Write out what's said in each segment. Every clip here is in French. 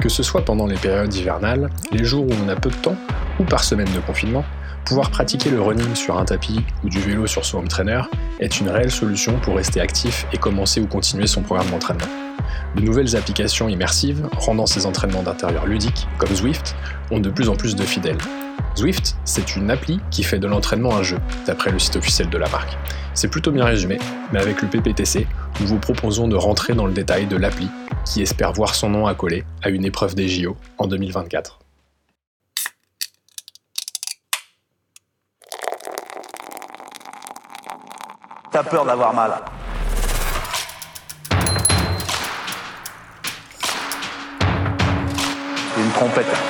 Que ce soit pendant les périodes hivernales, les jours où on a peu de temps, ou par semaine de confinement, pouvoir pratiquer le running sur un tapis ou du vélo sur son home trainer est une réelle solution pour rester actif et commencer ou continuer son programme d'entraînement. De nouvelles applications immersives, rendant ces entraînements d'intérieur ludiques, comme Zwift, ont de plus en plus de fidèles. Zwift, c'est une appli qui fait de l'entraînement un jeu, d'après le site officiel de la marque. C'est plutôt bien résumé, mais avec le PPTC, nous vous proposons de rentrer dans le détail de l'appli qui espère voir son nom accolé à une épreuve des JO en 2024. T'as peur d'avoir mal. Une trompette.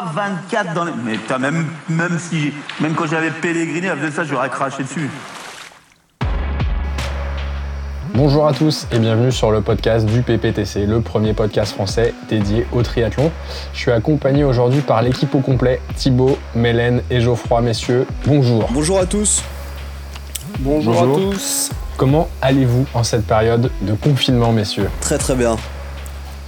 24 dans les. Mais putain, même, même si. Même quand j'avais pèleriné, avec ça, j'aurais craché dessus. Bonjour à tous et bienvenue sur le podcast du PPTC, le premier podcast français dédié au triathlon. Je suis accompagné aujourd'hui par l'équipe au complet, Thibaut, Mélène et Geoffroy, messieurs. Bonjour. Bonjour à tous. Bonjour, à tous. Comment allez-vous en cette période de confinement, messieurs? Très très bien.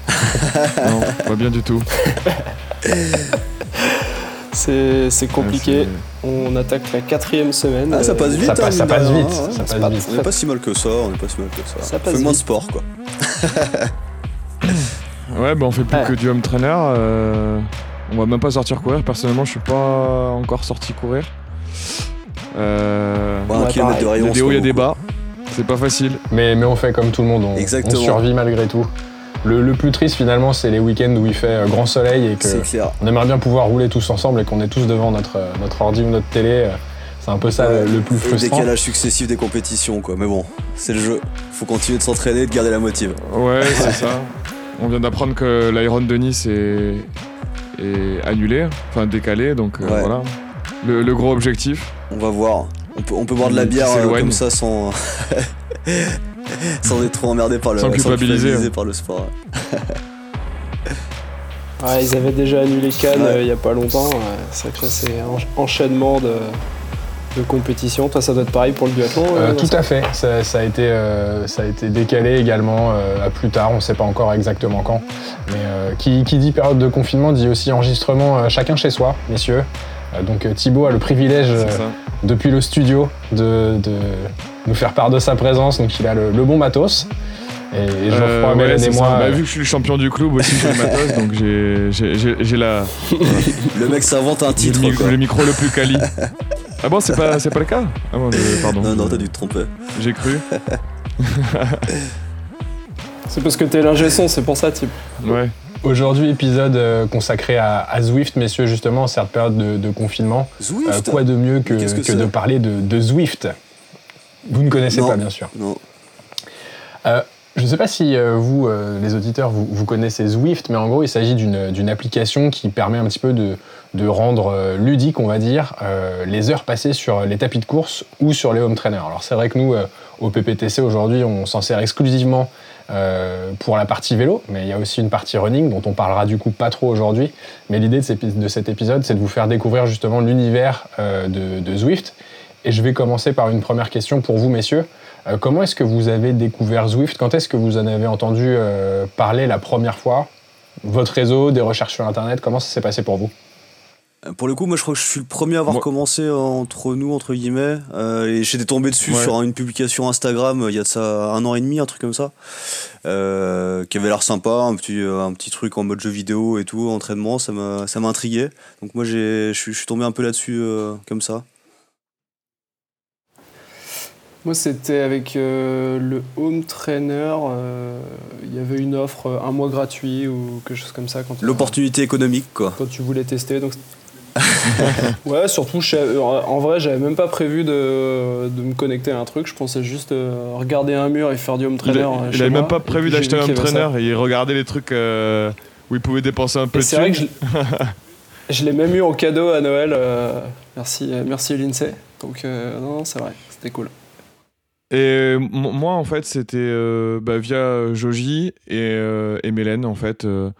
non, pas bien du tout. C'est compliqué. On attaque la quatrième semaine. Ah, ça passe vite. Ça, hein, passe, ça passe vite. ça passe pas, vite. On n'est pas si mal que ça. On n'est pas si mal que ça. Ça passe on fait moins de sport, quoi. Ouais, bah on fait plus Ouais. que du home trainer. euh, on va même pas sortir courir. Personnellement, je suis pas encore sorti courir. Euh, Bon, un Ouais, kilomètre de rayon. il y a des hauts, il y a des bas. C'est pas facile. Mais, mais on fait comme tout le monde, on, Exactement. on survit malgré tout. Le, le plus triste finalement, c'est les week-ends où il fait euh, grand soleil et quoi. C'est que clair. on aimerait bien pouvoir rouler tous ensemble et qu'on est tous devant notre, euh, notre ordi ou notre télé. euh, C'est un peu ça le- le plus Et le frustrant. décalage successif des compétitions, quoi. Mais bon, c'est le jeu. Faut continuer de s'entraîner et de garder la motive. Ouais, c'est ça. On vient d'apprendre que l'Iron de Nice est, est annulé, enfin décalé, donc euh, voilà. Le, le gros objectif. On va voir. On peut, on peut boire de la bière euh, comme ça sans. sans être trop emmerdé par le Sans culpabiliser, ouais. par le sport. Ouais, ils avaient déjà annulé Cannes Ouais. euh, il y a pas longtemps. C'est vrai que c'est un enchaînement de, de compétitions. Toi, ça doit être pareil pour le duathlon Euh, euh, tout à fait. Ça, ça a été, euh, ça a été décalé également euh, à plus tard. On ne sait pas encore exactement quand. Mais euh, qui, qui dit période de confinement dit aussi enregistrement euh, chacun chez soi, messieurs. Donc Thibaut a le privilège depuis le studio de, de nous faire part de sa présence. Donc il a le, le bon matos. Et, et Geoffroy, Euh, ouais, et moi. Bah, euh, vu que je suis le champion du club aussi, j'ai le matos, donc j'ai- j'ai j'ai- j'ai la, Le mec s'invente un titre, le, quoi. le micro le plus quali. Ah bon, c'est pas, c'est pas le cas Ah bon, euh, pardon. Non, non, t'as dû te tromper. J'ai cru. C'est parce que t'es l'ingé son, c'est pour ça, type. Ouais. Aujourd'hui, épisode euh, consacré à, à Zwift, messieurs, justement, en cette période de, de confinement. Euh, Zwift quoi de mieux que, que de parler de, de Zwift? Vous ne connaissez Non. pas, bien sûr. Non. Je ne sais pas si euh, vous, euh, les auditeurs, vous, vous connaissez Zwift, mais en gros, il s'agit d'une application qui permet un petit peu de, de rendre euh, ludique, on va dire, euh, les heures passées sur les tapis de course ou sur les home trainers. Alors c'est vrai que nous, euh, au PPTC aujourd'hui, on s'en sert exclusivement euh, pour la partie vélo, mais il y a aussi une partie running dont on parlera du coup pas trop aujourd'hui. Mais l'idée de, cet épisode, c'est de vous faire découvrir justement l'univers euh, de, de Zwift. Et je vais commencer par une première question pour vous, messieurs. Euh, comment est-ce que vous avez découvert Zwift? Quand est-ce que vous en avez entendu euh, parler la première fois? Votre réseau, des recherches sur Internet, comment ça s'est passé pour vous? Pour le coup, moi je crois que je suis le premier à avoir Moi- commencé entre nous, entre guillemets. euh, et j'étais tombé dessus Ouais. sur une publication Instagram euh, il y a de ça un an et demi, un truc comme ça. euh, qui avait l'air sympa, un petit, euh, un petit truc en mode jeu vidéo et tout, entraînement, ça m'a intrigué. Donc moi je suis je suis tombé un peu là-dessus euh, comme ça. Moi, c'était avec euh, le home trainer. euh, Il y avait une offre, euh, un mois gratuit ou quelque chose comme ça. quand L'opportunité économique, quoi. Quand tu voulais tester. Donc, Ouais, surtout, en vrai, j'avais même pas prévu de, de me connecter à un truc. Je pensais juste euh, regarder un mur et faire du home trainer. a- il chez avait moi. même pas prévu d'acheter un ça. trainer et il regardait les trucs euh, où il pouvait dépenser un peu Et de c'est vrai que je, je l'ai même eu en cadeau à Noël. euh, merci, euh, merci l'INSEE. Donc, euh, non, non, c'est vrai, c'était cool. Et euh, moi, en fait, c'était euh, bah, via Joji et, euh, et Mélène, en fait. euh,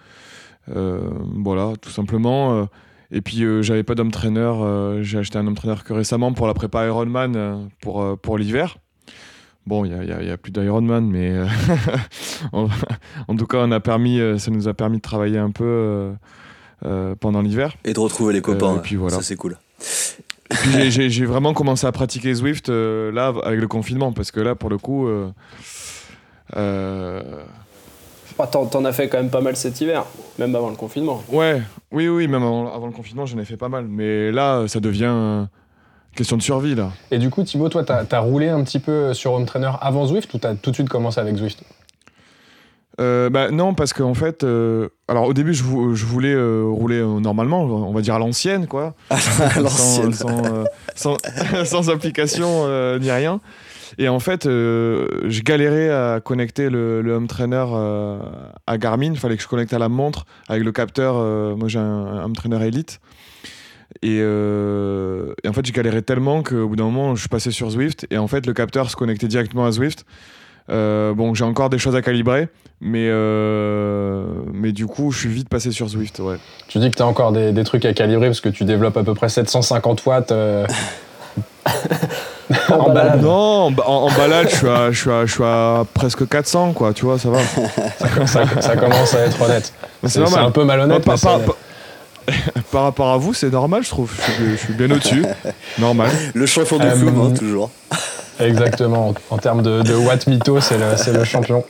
voilà, tout simplement. Et puis, j'avais pas d'homme trainer. J'ai acheté un homme trainer que récemment pour la prépa Ironman pour, pour l'hiver. Bon, il n'y a, plus d'Ironman, mais en, tout cas, on a permis, ça nous a permis de travailler un peu pendant l'hiver. Et de retrouver les copains. Et puis voilà. Ça, c'est cool. J'ai- vraiment commencé à pratiquer Zwift euh, là avec le confinement parce que là pour le coup euh, euh, Ah, T'en as fait quand même pas mal cet hiver, même avant le confinement. ouais oui oui même avant, avant le confinement j'en ai fait pas mal. Mais là ça devient question de survie là. Et du coup, Thibaut, toi, t'as as roulé un petit peu sur Home Trainer avant Zwift ou t'as tout de suite commencé avec Zwift? Euh, bah non parce qu'en fait euh, alors au début je, vou- je voulais euh, rouler normalement on va dire à l'ancienne quoi l'ancienne. sans, sans, sans, sans application ni rien. Et en fait, je galérais à connecter le, le home trainer à Garmin. Il fallait que je connecte à la montre avec le capteur. moi, j'ai un, un home trainer Elite. Et, et en fait, je galérais tellement qu'au bout d'un moment, je suis passé sur Zwift. Et en fait, le capteur se connectait directement à Zwift. Euh, bon, j'ai encore des choses à calibrer, mais, euh, mais du coup, je suis vite passé sur Zwift. Ouais. Tu dis que t'as encore des, des trucs à calibrer parce que tu développes à peu près 750 watts euh, en balade. Non, en, ba- en- en balade, je suis, à, je, suis à, je suis à presque 400, quoi, tu vois, ça va. Ça, ça commence à être honnête. C'est c'est un peu malhonnête, c'est par- par- par rapport à vous, c'est normal, je trouve. Je suis, je suis bien au-dessus. Normal. Le champion du Euh, flou, hein, toujours. Exactement. En, termes de, de mytho, c'est le, champion.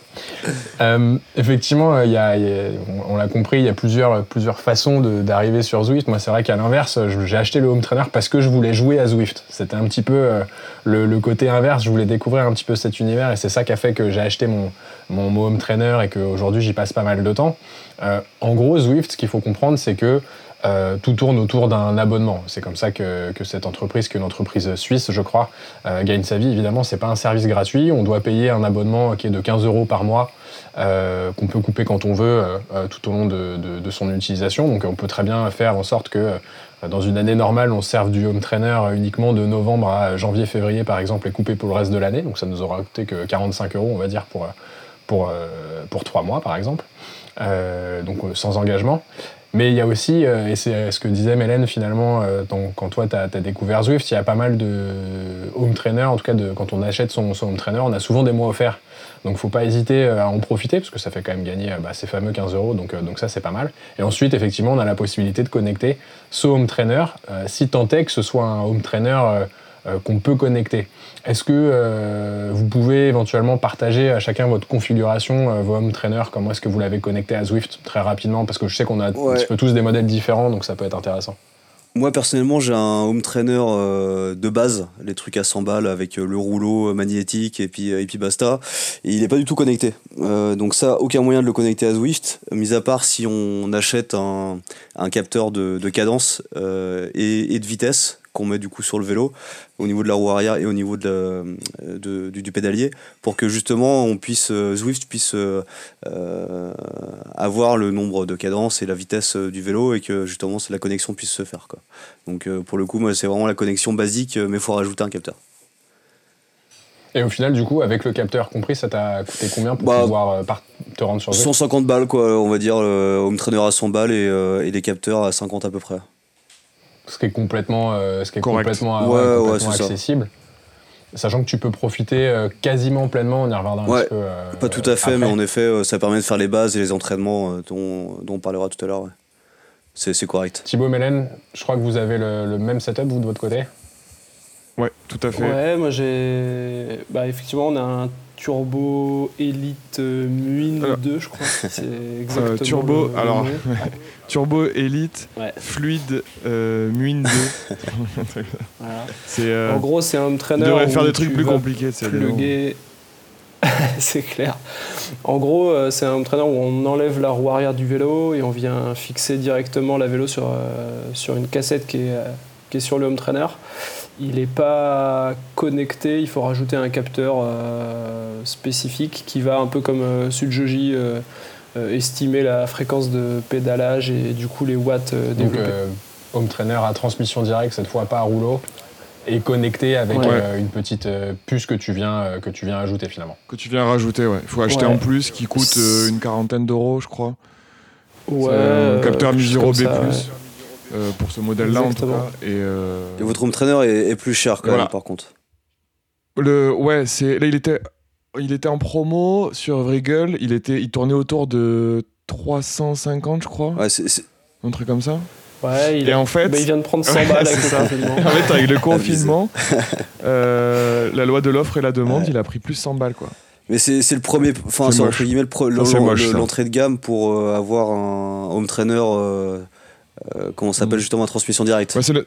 Euh, effectivement, il y a- on, l'a compris, il y a plusieurs, plusieurs façons d'arriver sur Zwift. Moi, c'est vrai qu'à l'inverse, j'ai acheté le home trainer parce que je voulais jouer à Zwift. C'était un petit peu euh, le, côté inverse. Je voulais découvrir un petit peu cet univers et c'est ça qui a fait que j'ai acheté mon, mon, home trainer et qu'aujourd'hui, j'y passe pas mal de temps. Euh, en gros, Zwift, ce qu'il faut comprendre, c'est que euh, tout tourne autour d'un abonnement. C'est comme ça que, cette entreprise, qu'une entreprise suisse, je crois, euh, gagne sa vie. Évidemment, c'est pas un service gratuit. On doit payer un abonnement qui est de 15 euros par mois, euh, qu'on peut couper quand on veut tout au long de, son utilisation. Donc, on peut très bien faire en sorte que dans une année normale, on serve du home trainer uniquement de novembre à janvier-février, par exemple, et coupé pour le reste de l'année. Donc, ça nous aura coûté que 45 euros, on va dire, pour, pour, pour 3 mois, par exemple. Donc, sans engagement. Mais il y a aussi, euh, et c'est ce que disait Mélène finalement, euh, quand toi tu as, découvert Zwift, il y a pas mal de home trainers, en tout cas de, quand on achète son, home trainer, on a souvent des mois offerts. Donc faut pas hésiter euh, à en profiter, parce que ça fait quand même gagner euh, bah, ces fameux 15 euros, donc, euh, donc ça c'est pas mal. Et ensuite, effectivement, on a la possibilité de connecter ce home trainer, euh, si tant est que ce soit un home trainer euh, euh, qu'on peut connecter. Est-ce que euh, vous pouvez éventuellement partager à chacun votre configuration, euh, vos home trainers, comment est-ce que vous l'avez connecté à Zwift très rapidement? Parce que je sais qu'on a un petit peu tous des modèles différents, donc ça peut être intéressant. Moi personnellement j'ai un home trainer euh, de base, les trucs à 100 balles avec euh, le rouleau euh, magnétique et puis, et puis basta. Et il n'est pas du tout connecté. Euh, donc ça, aucun moyen de le connecter à Zwift, mis à part si on achète un, un capteur de, de cadence euh, et, et de vitesse qu'on met du coup sur le vélo au niveau de la roue arrière et au niveau de la- de- du, du pédalier pour que justement on puisse euh, Zwift puisse euh, euh, avoir le nombre de cadences et la vitesse du vélo et que justement la connexion puisse se faire quoi. Donc pour le coup moi c'est vraiment la connexion basique mais il faut rajouter un capteur. Et au final, du coup, avec le capteur compris, ça t'a coûté combien pour Bah, pouvoir te rendre sur Zwift? 150 balles quoi on va dire le home trainer à 100 balles et, euh, et les capteurs à 50 à peu près. Ce qui est complètement, euh, ce qui est Correct. complètement, Ouais, ouais, ouais, complètement c'est ça. accessible. Sachant que tu peux profiter euh, quasiment pleinement, on y reviendra un petit peu. euh, Pas tout à fait après. mais en effet euh, ça permet de faire les bases et les entraînements euh, dont, dont on parlera tout à l'heure. ouais. C'est c'est correct. Thibaut, Mélène, je crois que vous avez le, le même setup, vous, de votre côté? Ouais, tout à fait. Ouais, moi j'ai. Bah, effectivement, on a un Turbo Elite euh, Muin Alors, 2, je crois. C'est exactement. Turbo, le- le alors. Turbo Elite, Ouais. fluide, euh, Muin 2. Voilà. c'est. euh, En gros, c'est un trainer. devrait où faire des trucs plus compliqués. c'est clair. En gros, euh, c'est un trainer où on enlève la roue arrière du vélo et on vient fixer directement la vélo sur, euh, sur une cassette qui est, euh, qui est sur le home trainer. Il n'est pas connecté, il faut rajouter un capteur euh, spécifique qui va un peu comme euh, Sudjoji euh, euh, estimer la fréquence de pédalage et du coup les watts euh, Donc, développés. euh, home trainer à transmission directe, cette fois pas à rouleau, et connecté avec Ouais. euh, une petite euh, puce que tu, viens, euh, que tu viens ajouter finalement. Que tu viens rajouter, ouais. Il faut acheter Ouais. en plus qui coûte euh, une quarantaine d'euros, je crois. Ouais, C'est un euh, capteur Mi-Zero B+. Euh, pour ce modèle-là en tout cas. Et, euh, Et votre home trainer est, est plus cher quand Voilà. même, par contre. le, ouais, c'est là il était, il était en promo sur Vrigel. Il était, il tournait autour de 350, je crois, Ouais, c'est- c'est- un truc comme ça. Ouais, il, Et en fait, bah, il vient de prendre 100 Ouais, balles avec le confinement. en fait, avec le confinement, euh, la loi de l'offre et la demande, il a pris plus 100 balles, quoi. Mais c'est c'est le premier, enfin, C'est entre guillemets le pro- Ça, c'est l'en- moche, le- l'entrée de gamme pour euh, avoir un home trainer, euh, euh, comment ça s'appelle Mm. justement, transmission directe. Ouais, c'est le-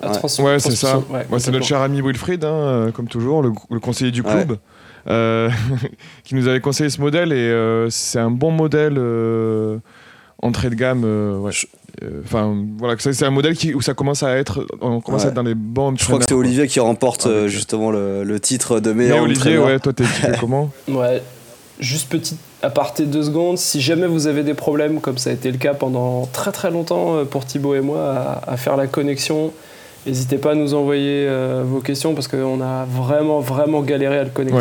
trans- Ouais, ça. ouais, Ouais, c'est notre cher ami Wilfried, hein, euh, comme toujours, le, le conseiller du Ouais. club, euh, qui nous avait conseillé ce modèle et euh, c'est un bon modèle euh, entrée de gamme. euh, ouais. Euh, Enfin, voilà, c'est un modèle qui, où ça commence à être, on commence à être dans les bons. Je crois que c'est Olivier qui remporte euh, euh, justement le, le titre de. Mais meilleur home Olivier, ouais, toi t'es comment? Ouais. Juste petite aparté deux secondes. Si jamais vous avez des problèmes, comme ça a été le cas pendant très très longtemps euh, pour Thibaut et moi, à, à faire la connexion, n'hésitez pas à nous envoyer euh, vos questions parce qu'on a vraiment vraiment galéré à le connecter.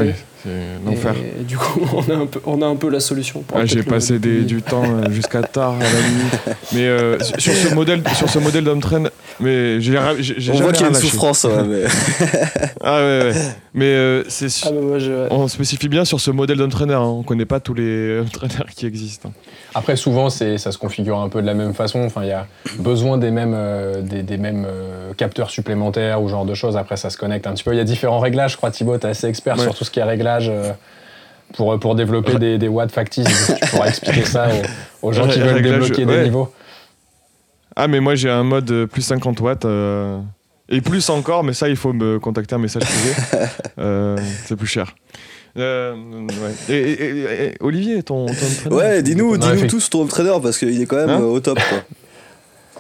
C'est l'enfer. Et, du coup, on a un peu, on a un peu la solution. pour Ah, J'ai passé des- du temps euh, jusqu'à tard à la nuit. Mais euh, sur ce modèle, sur ce modèle d'homme train, mais j'ai j'ai- On voit qu'il y a une lâché. souffrance, ouais, mais Ah ouais, ouais. Mais euh, c'est su- Ah bah moi je. on spécifie bien sur ce modèle d'entraîneur. Hein. On connaît pas tous les entraîneurs qui existent. hein. Après, souvent, c'est, ça se configure un peu de la même façon. Enfin, il y a besoin des mêmes, euh, des, des mêmes euh, capteurs supplémentaires ou ce genre de choses. Après, ça se connecte un petit peu. Il y a différents réglages. Je crois, Thibaut, tu es assez expert Ouais. sur tout ce qui est réglage euh, pour, pour développer des, des watts factices. tu pourras expliquer ça aux, aux gens qui veulent débloquer ouais. des niveaux. Ah, mais moi j'ai un mode euh, plus 50 watts. euh, Et plus encore, mais ça il faut me contacter un message privé. Euh, c'est plus cher. Euh, ouais. et, et- et- et- Olivier, ton, ton entraîneur, ouais, dis-nous, effect- tous ton trainer parce qu'il est quand même Hein au top. Quoi.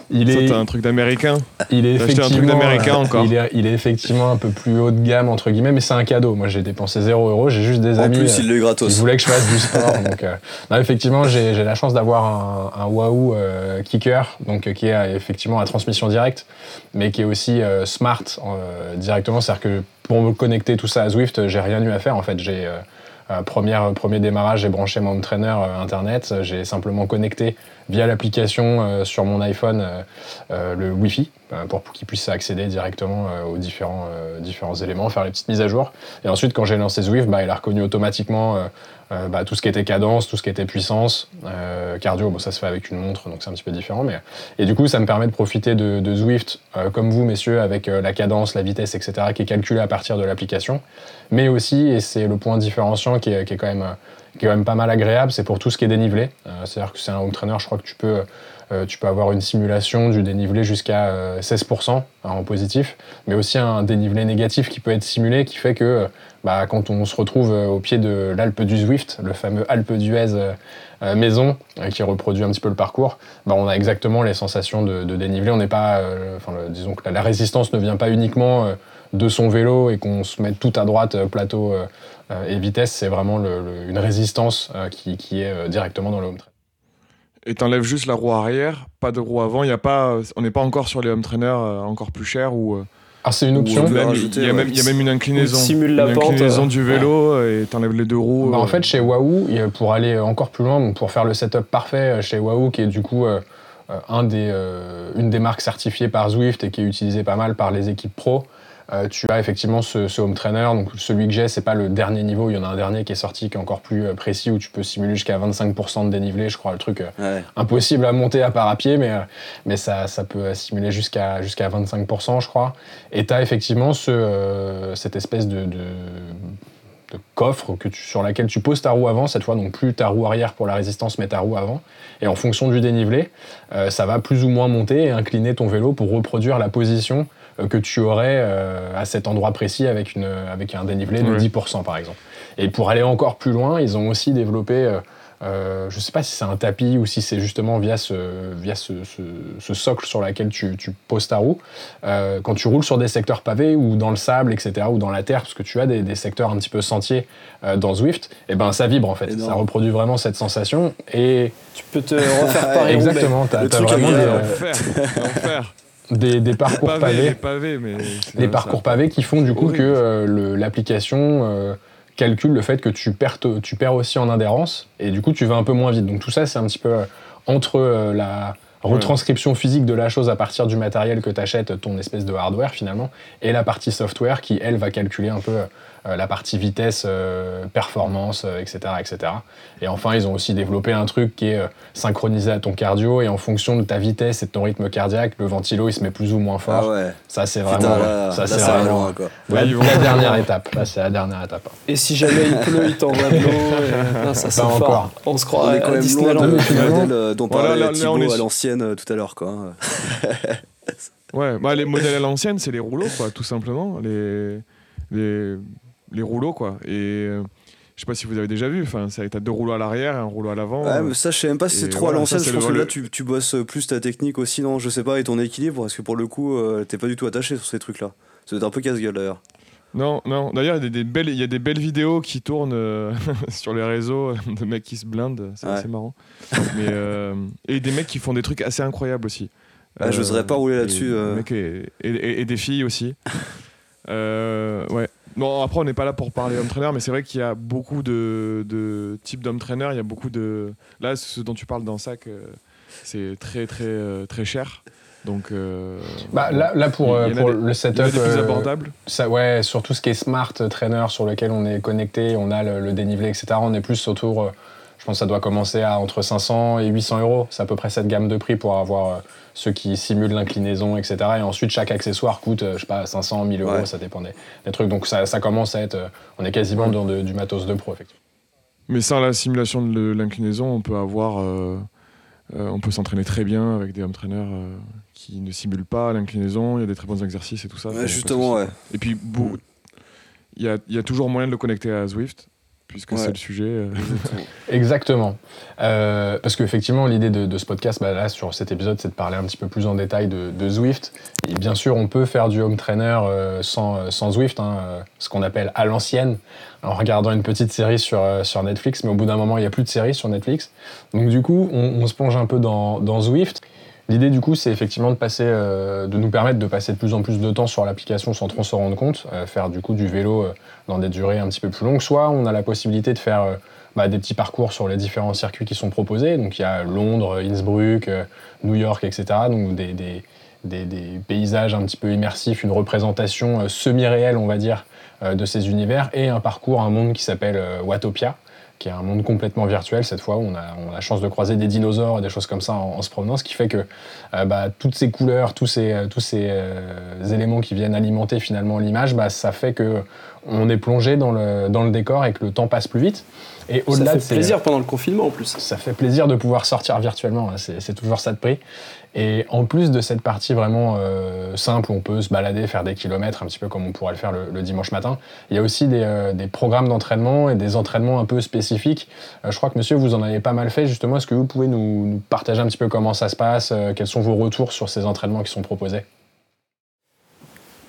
Il Ça, est, t'as un truc d'américain. il est acheté un truc effectivement, d'américain euh, encore. Il est, il est effectivement un peu plus haut de gamme, entre guillemets, mais c'est un cadeau. Moi, j'ai dépensé 0 euros. J'ai juste des En amis. plus, euh, il l'a eu Ils gratos. voulaient que je fasse du sport. donc, euh, non, effectivement, j'ai j'ai la chance d'avoir un, un Wahoo euh, Kicker, donc, euh, qui est effectivement à transmission directe, mais qui est aussi euh, smart euh, directement. C'est-à-dire que pour me connecter tout ça à Zwift, j'ai rien eu à faire. En fait, j'ai première, premier démarrage, j'ai branché mon trainer euh, internet. J'ai simplement connecté via l'application euh, sur mon iPhone euh, euh, le Wi-Fi euh, pour qu'il puisse accéder directement euh, aux différents, euh, différents éléments, faire les petites mises à jour. Et ensuite, quand j'ai lancé Zwift, bah, il a reconnu automatiquement euh, bah, tout ce qui était cadence, tout ce qui était puissance, cardio. Bon, ça se fait avec une montre, donc c'est un petit peu différent. Mais... Et du coup, ça me permet de profiter de, Zwift, comme vous, messieurs, avec la cadence, la vitesse, etc., qui est calculée à partir de l'application. Mais aussi, et c'est le point différenciant qui est, qui est quand même qui est quand même pas mal agréable, c'est pour tout ce qui est dénivelé. C'est-à-dire que c'est un home trainer, je crois que tu peux, tu peux avoir une simulation du dénivelé jusqu'à euh, 16% hein, en positif, mais aussi un dénivelé négatif qui peut être simulé, qui fait que euh, bah, quand on se retrouve euh, au pied de l'Alpe du Zwift, le fameux Alpe d'Huez euh, euh, maison, euh, qui reproduit un petit peu le parcours, bah, on a exactement les sensations de, de dénivelé. On n'est pas, euh, enfin, disons que la, résistance ne vient pas uniquement euh, de son vélo et qu'on se mette tout à droite, euh, plateau euh, euh, et vitesse, c'est vraiment le- le- une résistance euh, qui, qui est euh, directement dans le home. Et t'enlèves juste la roue arrière, pas de roue avant. Y a pas, on n'est pas encore sur les home trainers euh, encore plus chers ou. euh, Alors c'est une option. rajouter, Il y, a même- il y a même une inclinaison. On simule la une pente, inclinaison euh, du vélo euh, et t'enlèves les deux roues. Bah, euh, en fait, chez Wahoo, pour aller encore plus loin, donc pour faire le setup parfait euh, chez Wahoo, qui est du coup euh, euh, un des, euh, une des marques certifiées par Zwift et qui est utilisée pas mal par les équipes pro, euh, tu as effectivement ce, ce home trainer. Donc celui que j'ai, c'est pas le dernier niveau. Il y en a un dernier qui est sorti qui est encore plus euh, précis où tu peux simuler jusqu'à 25% de dénivelé. Je crois le truc euh, Ouais. impossible à monter à part à pied, mais, mais ça, ça peut simuler jusqu'à jusqu'à 25%, je crois. Et tu as effectivement ce, euh, cette espèce de, de, de coffre que tu, sur laquelle tu poses ta roue avant, cette fois, donc plus ta roue arrière pour la résistance, mais ta roue avant. Et en fonction du dénivelé, euh, ça va plus ou moins monter et incliner ton vélo pour reproduire la position que tu aurais euh, à cet endroit précis avec, une, avec un dénivelé de Ouais. 10% par exemple. Et pour aller encore plus loin, ils ont aussi développé, euh, euh, je ne sais pas si c'est un tapis ou si c'est justement via ce, via ce, ce- ce socle sur lequel tu, tu poses ta roue, euh, quand tu roules sur des secteurs pavés ou dans le sable, etc., ou dans la terre, parce que tu as des, des secteurs un petit peu sentiers euh, dans Zwift, et ben ça vibre en fait. Énorme. Ça reproduit vraiment cette sensation. Et Tu peux te refaire Paris exactement, tu as, Le truc vraiment des, des, des parcours Pavé, pavés. les pavés, mais parcours pavés qui font du coup horrible. que euh, l'application euh, calcule le fait que tu perds, tu perds aussi en adhérence et du coup tu vas un peu moins vite. Donc tout ça c'est un petit peu euh, entre la retranscription physique de la chose à partir du matériel que tu achètes, ton espèce de hardware finalement, et la partie software qui elle va calculer un peu la partie vitesse, euh, performance, euh, etc., etc. Et enfin ils ont aussi développé un truc qui est euh, synchronisé à ton cardio et en fonction de ta vitesse et de ton rythme cardiaque, le ventilo il se met plus ou moins fort. Ah ouais. Ça, c'est Putain, vraiment, là, ça, là, c'est ça va vraiment loin, quoi. la, Ouais, la dernière étape. Là, c'est la dernière étape. Et si jamais il pleut, il t'envoie de l'eau. et- ça c'est fort. encore. On se On croit est quand même loin Disneyland. de, modèle euh, dont Voilà, parlait là, Thibaut on est à l'ancienne euh, tout à l'heure. quoi. Ouais, bah, les modèles à l'ancienne, c'est les rouleaux, quoi, tout simplement. Les, les, les rouleaux, quoi. Et euh, je sais pas si vous avez déjà vu, enfin, t'as deux rouleaux à l'arrière et un rouleau à l'avant. Ouais, mais ça, je sais même pas si c'est trop voilà, à l'ancienne. Je pense le- que là, tu, tu bosses plus ta technique aussi, non Je sais pas, et ton équilibre, parce que pour le coup, euh, t'es pas du tout attaché sur ces trucs-là. Ça doit être un peu casse-gueule d'ailleurs. Non, non. D'ailleurs, il y, a des- belles- il y a des belles vidéos qui tournent euh, sur les réseaux de mecs qui se blindent. C'est Ouais. assez marrant. Mais, euh, et des mecs qui font des trucs assez incroyables aussi. Ah, j'oserais pas rouler là-dessus, euh. Et, et- et- et des filles aussi. Euh, ouais. Bon, après, on n'est pas là pour parler homme trainer, mais c'est vrai qu'il y a beaucoup de, de types d'homme trainer. Il y a beaucoup de. Là, ce dont tu parles dans Sac, euh, c'est très, très, euh, très cher. Donc. euh, Bah, là, là, pour, euh, pour des- le setup, plus abordables. ça, ouais, sur tout ce qui est smart trainer sur lequel on est connecté, on a le, le dénivelé, etc. On est plus autour, je pense que ça doit commencer à entre 500 et 800 euros. C'est à peu près cette gamme de prix pour avoir ceux qui simulent l'inclinaison, etc. Et ensuite, chaque accessoire coûte, euh, je sais pas, 500, 1000 euros, Ouais. ça dépend des, des trucs. Donc ça, ça commence à être, euh, on est quasiment dans de- du matos de pro, effectivement. Mais sans la simulation de l'inclinaison, on peut avoir, euh, euh, on peut s'entraîner très bien avec des home trainers euh, qui ne simulent pas l'inclinaison. Il y a des très bons exercices et tout ça. Ouais, justement, ouais. Et puis, il y a, il y a toujours moyen de le connecter à Zwift, puisque Ouais. c'est le sujet. euh. Exactement. Euh, parce qu'effectivement, l'idée de, de ce podcast, bah, là, sur cet épisode, c'est de parler un petit peu plus en détail de, de Zwift. Et bien sûr, on peut faire du home trainer euh, sans, sans Zwift, hein, euh, ce qu'on appelle à l'ancienne, en regardant une petite série sur, euh, sur Netflix. Mais au bout d'un moment, il n'y a plus de série sur Netflix. Donc du coup, on, on se plonge un peu dans, dans Zwift. L'idée du coup, c'est effectivement euh, de nous permettre de passer de plus en plus de temps sur l'application sans trop s'en rendre compte, euh, faire du coup du vélo euh, dans des durées un petit peu plus longues. Soit on a la possibilité de faire bah, des petits parcours sur les différents circuits qui sont proposés. Donc il y a Londres, Innsbruck, New York, etc. Donc des, des- paysages un petit peu immersifs, une représentation semi-réelle, on va dire, de ces univers, et un parcours, un monde qui s'appelle Watopia, qui est un monde complètement virtuel cette fois, où on a, on a la chance de croiser des dinosaures et des choses comme ça en, en se promenant, ce qui fait que euh, bah, toutes ces couleurs, tous ces, euh, tous ces euh, éléments qui viennent alimenter finalement l'image, bah, ça fait que on est plongé dans le, dans le décor et que le temps passe plus vite. Et Ça au-delà fait de ces- plaisir pendant le confinement en plus. ça fait plaisir de pouvoir sortir virtuellement, hein, c'est c'est toujours ça de prix. Et en plus de cette partie vraiment euh, simple où on peut se balader, faire des kilomètres, un petit peu comme on pourrait le faire le, le dimanche matin, il y a aussi des, euh, des programmes d'entraînement et des entraînements un peu spécifiques. Euh, je crois que monsieur, vous en avez pas mal fait justement. Est-ce que vous pouvez nous, nous partager un petit peu comment ça se passe, euh, quels sont vos retours sur ces entraînements qui sont proposés?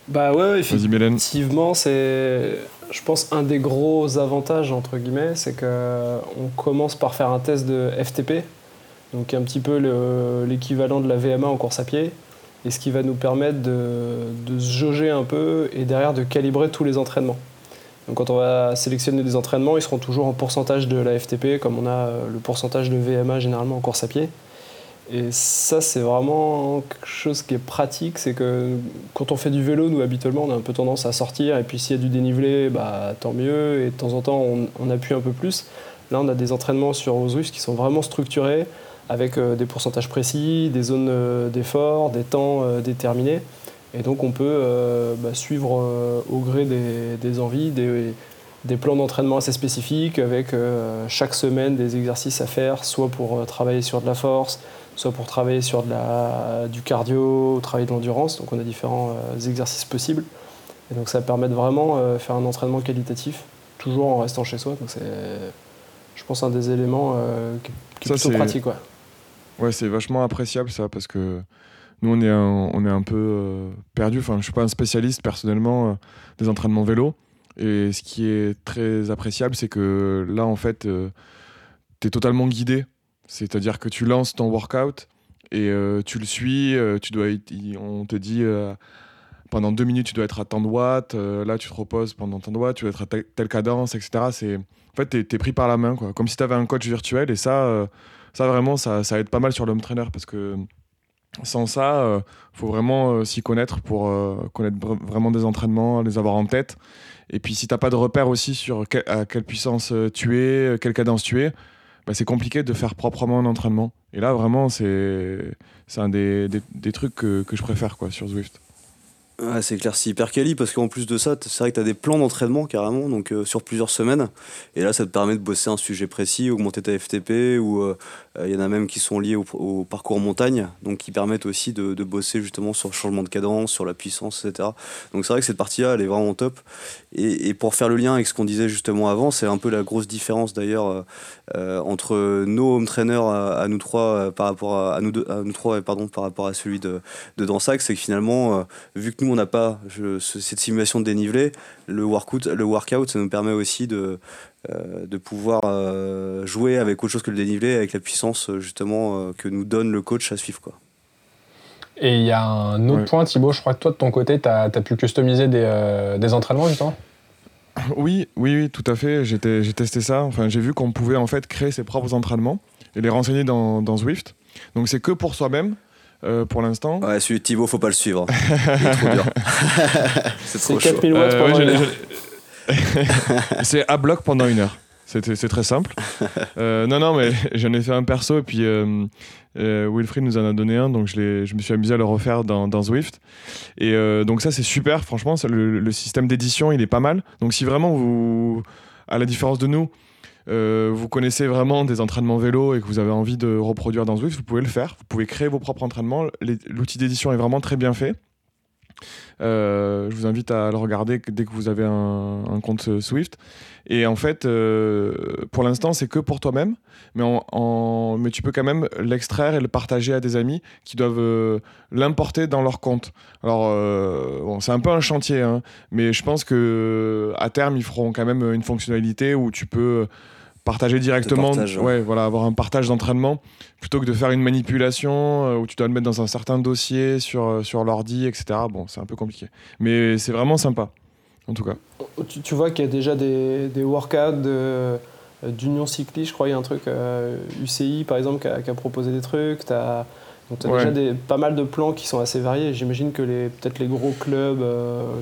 Bah ouais. Effectivement, c'est, je pense, un des gros avantages, entre guillemets, c'est qu'on commence par faire un test de FTP, donc un petit peu le- l'équivalent de la VMA en course à pied, et ce qui va nous permettre de, se jauger un peu et derrière de calibrer tous les entraînements. Donc quand on va sélectionner des entraînements, ils seront toujours en pourcentage de la FTP, comme on a euh, le pourcentage de VMA généralement en course à pied. Et ça, c'est vraiment quelque chose qui est pratique. C'est que quand on fait du vélo, nous, habituellement, on a un peu tendance à sortir. Et puis, s'il y a du dénivelé, bah, tant mieux. Et de temps en temps, on, appuie un peu plus. Là, on a des entraînements sur Ozwift qui sont vraiment structurés, avec euh, des pourcentages précis, des zones euh, d'effort, des temps euh, déterminés. Et donc, on peut bah, suivre au gré des, des envies, des, des plans d'entraînement assez spécifiques, avec chaque semaine des exercices à faire, soit pour travailler sur de la force, soit pour travailler sur de la, du cardio, travailler de l'endurance. Donc on a différents exercices possibles. Et donc ça permet de vraiment faire un entraînement qualitatif, toujours en restant chez soi. Donc c'est, je pense, un des éléments qui, est plutôt pratique. Ouais, ouais c'est vachement appréciable ça, parce que nous, on est un, on est un peu euh, perdu. Enfin, je suis pas un spécialiste personnellement euh, des entraînements vélo. Et ce qui est très appréciable, c'est que là, en fait, euh, tu es totalement guidé. C'est-à-dire que tu lances ton workout et tu le suis. tu dois, on te dit pendant deux minutes, tu dois être à tant de watts. là, tu te reposes pendant tant de watts. Tu dois être à telle, cadence, etc. En fait, tu es, pris par la main, quoi. comme si tu avais un coach virtuel. Et ça, ça vraiment, ça, ça aide pas mal sur l'homme trainer parce que sans ça, euh, faut vraiment euh, s'y connaître pour euh, connaître vraiment des entraînements, les avoir en tête. Et puis si tu n'as pas de repère aussi sur à quelle puissance tu es, quelle cadence tu es, bah, c'est compliqué de faire proprement un entraînement. Et là, vraiment, c'est un des, des, trucs que, que, je préfère quoi, sur Zwift c'est clair, c'est hyper quali parce qu'en plus de ça, c'est vrai que tu as des plans d'entraînement carrément, donc euh, sur plusieurs semaines. Et là, ça te permet de bosser un sujet précis, augmenter ta FTP, ou il euh, y en a même qui sont liés au, parcours en montagne, donc qui permettent aussi de, bosser justement sur le changement de cadence, sur la puissance, etc. Donc c'est vrai que cette partie-là, elle est vraiment top. Et, pour faire le lien avec ce qu'on disait justement avant, c'est un peu la grosse différence d'ailleurs euh, entre nos home trainers à, nous trois par rapport à, nous, deux, à nous trois, pardon, par rapport à celui de, de c'est que finalement, vu que nous on n'a pas cette simulation de dénivelé, le workout, le workout, ça nous permet aussi de, euh, de pouvoir euh, jouer avec autre chose que le dénivelé, avec la puissance justement euh, que nous donne le coach à suivre. Quoi. Et il y a un autre point, Thibaut, je crois que toi, de ton côté, tu as, pu customiser des, des entraînements justement? Oui, oui, oui, tout à fait. J'ai testé ça. Enfin, j'ai vu qu'on pouvait en fait créer ses propres entraînements et les renseigner dans, dans Zwift. Donc c'est que pour soi-même. Euh, pour l'instant. Ouais, celui de Thibaut, faut pas le suivre. Il est trop dur. c'est trop 4000 watts euh, C'est à bloc pendant une heure. C'est très simple. Euh, non, non, mais j'en ai fait un perso et puis Wilfried nous en a donné un, donc je, je me suis amusé à le refaire dans, dans Zwift. Et donc ça, c'est super. Franchement, le, le système d'édition, il est pas mal. Donc si vraiment vous, à la différence de nous, euh, vous connaissez vraiment des entraînements vélo et que vous avez envie de reproduire dans Zwift, vous pouvez le faire. Vous pouvez créer vos propres entraînements. L'outil d'édition est vraiment très bien fait. Euh, je vous invite à le regarder dès que vous avez un, compte Swift. Et en fait, euh, pour l'instant, c'est que pour toi-même, mais, tu peux quand même l'extraire et le partager à des amis qui doivent l'importer dans leur compte. Alors, c'est un peu un chantier, hein, mais je pense que à terme, ils feront quand même une fonctionnalité où tu peux partager directement, ouais. voilà, avoir un partage d'entraînement plutôt que de faire une manipulation euh, où tu dois le mettre dans un certain dossier sur, euh, sur l'ordi, etc. Bon, c'est un peu compliqué. Mais c'est vraiment sympa, en tout cas. Tu, vois qu'il y a déjà des, des workouts euh, d'Union Cycliste, je crois, il y a un truc, UCI par exemple, qui a, proposé des trucs. Tu as, déjà des, pas mal de plans qui sont assez variés. J'imagine que les, peut-être les gros clubs,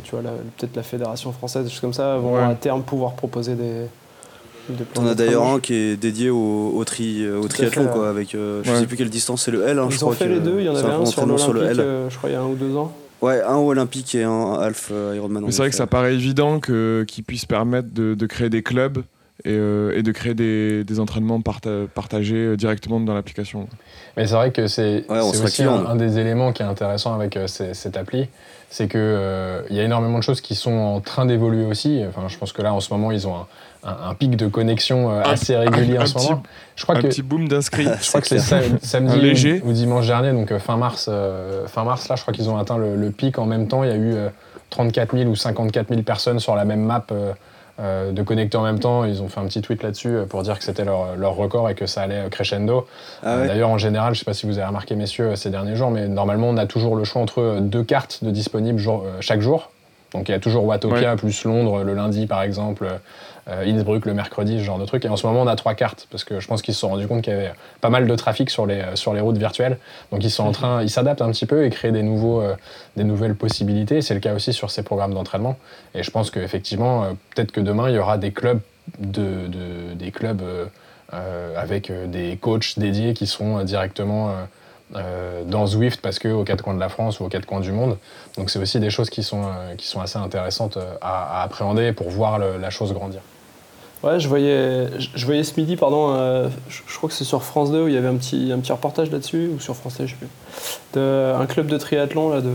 tu vois, peut-être la Fédération française, des choses comme ça, vont à terme pouvoir proposer des on a d'ailleurs un qui est dédié au, au, tri, au triathlon, quoi, avec euh, je sais plus quelle distance, c'est le L. Hein, Ils ont fait les deux, il y en avait un sur, sur le L. Euh, je crois il y a un ou deux ans. Ouais, un au Olympique et un Half euh, Ironman. Mais c'est vrai que ça paraît évident qu'ils puissent permettre de, de, créer des clubs et, et de créer des, des entraînements partagés directement dans l'application. Mais c'est vrai que c'est aussi un, un, des éléments qui est intéressant avec cette appli, c'est qu'il il y a énormément de choses qui sont en train d'évoluer aussi. Enfin, je pense que là, en ce moment, ils ont un, un, pic de connexion euh, assez régulier en ce moment. Je crois un que, petit boom d'inscrits. je crois que c'est samedi ou, dimanche dernier, donc euh, fin mars, euh, fin mars là, je crois qu'ils ont atteint le, pic en même temps. Il y a eu 34 000 ou 54 000 personnes sur la même map. de connecter en même temps. Ils ont fait un petit tweet là-dessus pour dire que c'était leur, leur, record et que ça allait crescendo. Ah d'ailleurs, en général, je ne sais pas si vous avez remarqué, messieurs, ces derniers jours, mais normalement, on a toujours le choix entre deux cartes de disponibles chaque jour. Donc il y a toujours Watopia plus Londres le lundi, par exemple, Innsbruck le mercredi, ce genre de truc. Et en ce moment, on a trois cartes parce que je pense qu'ils se sont rendus compte qu'il y avait pas mal de trafic sur les, sur les routes virtuelles. Donc ils sont en train, ils s'adaptent un petit peu et créent des, nouveaux, euh, des nouvelles possibilités. C'est le cas aussi sur ces programmes d'entraînement. Et je pense qu'effectivement, euh, peut-être que demain, il y aura des clubs, de, des clubs avec des coachs dédiés qui seront directement dans Zwift parce qu'aux quatre coins de la France ou aux quatre coins du monde. Donc c'est aussi des choses qui sont, qui sont assez intéressantes à, appréhender pour voir la chose grandir. Ouais, je voyais, je voyais ce midi, pardon, euh, je, crois que c'est sur France 2 où il y avait un petit, un petit reportage là-dessus, ou sur France 2, je sais plus, de, un club de triathlon là, de,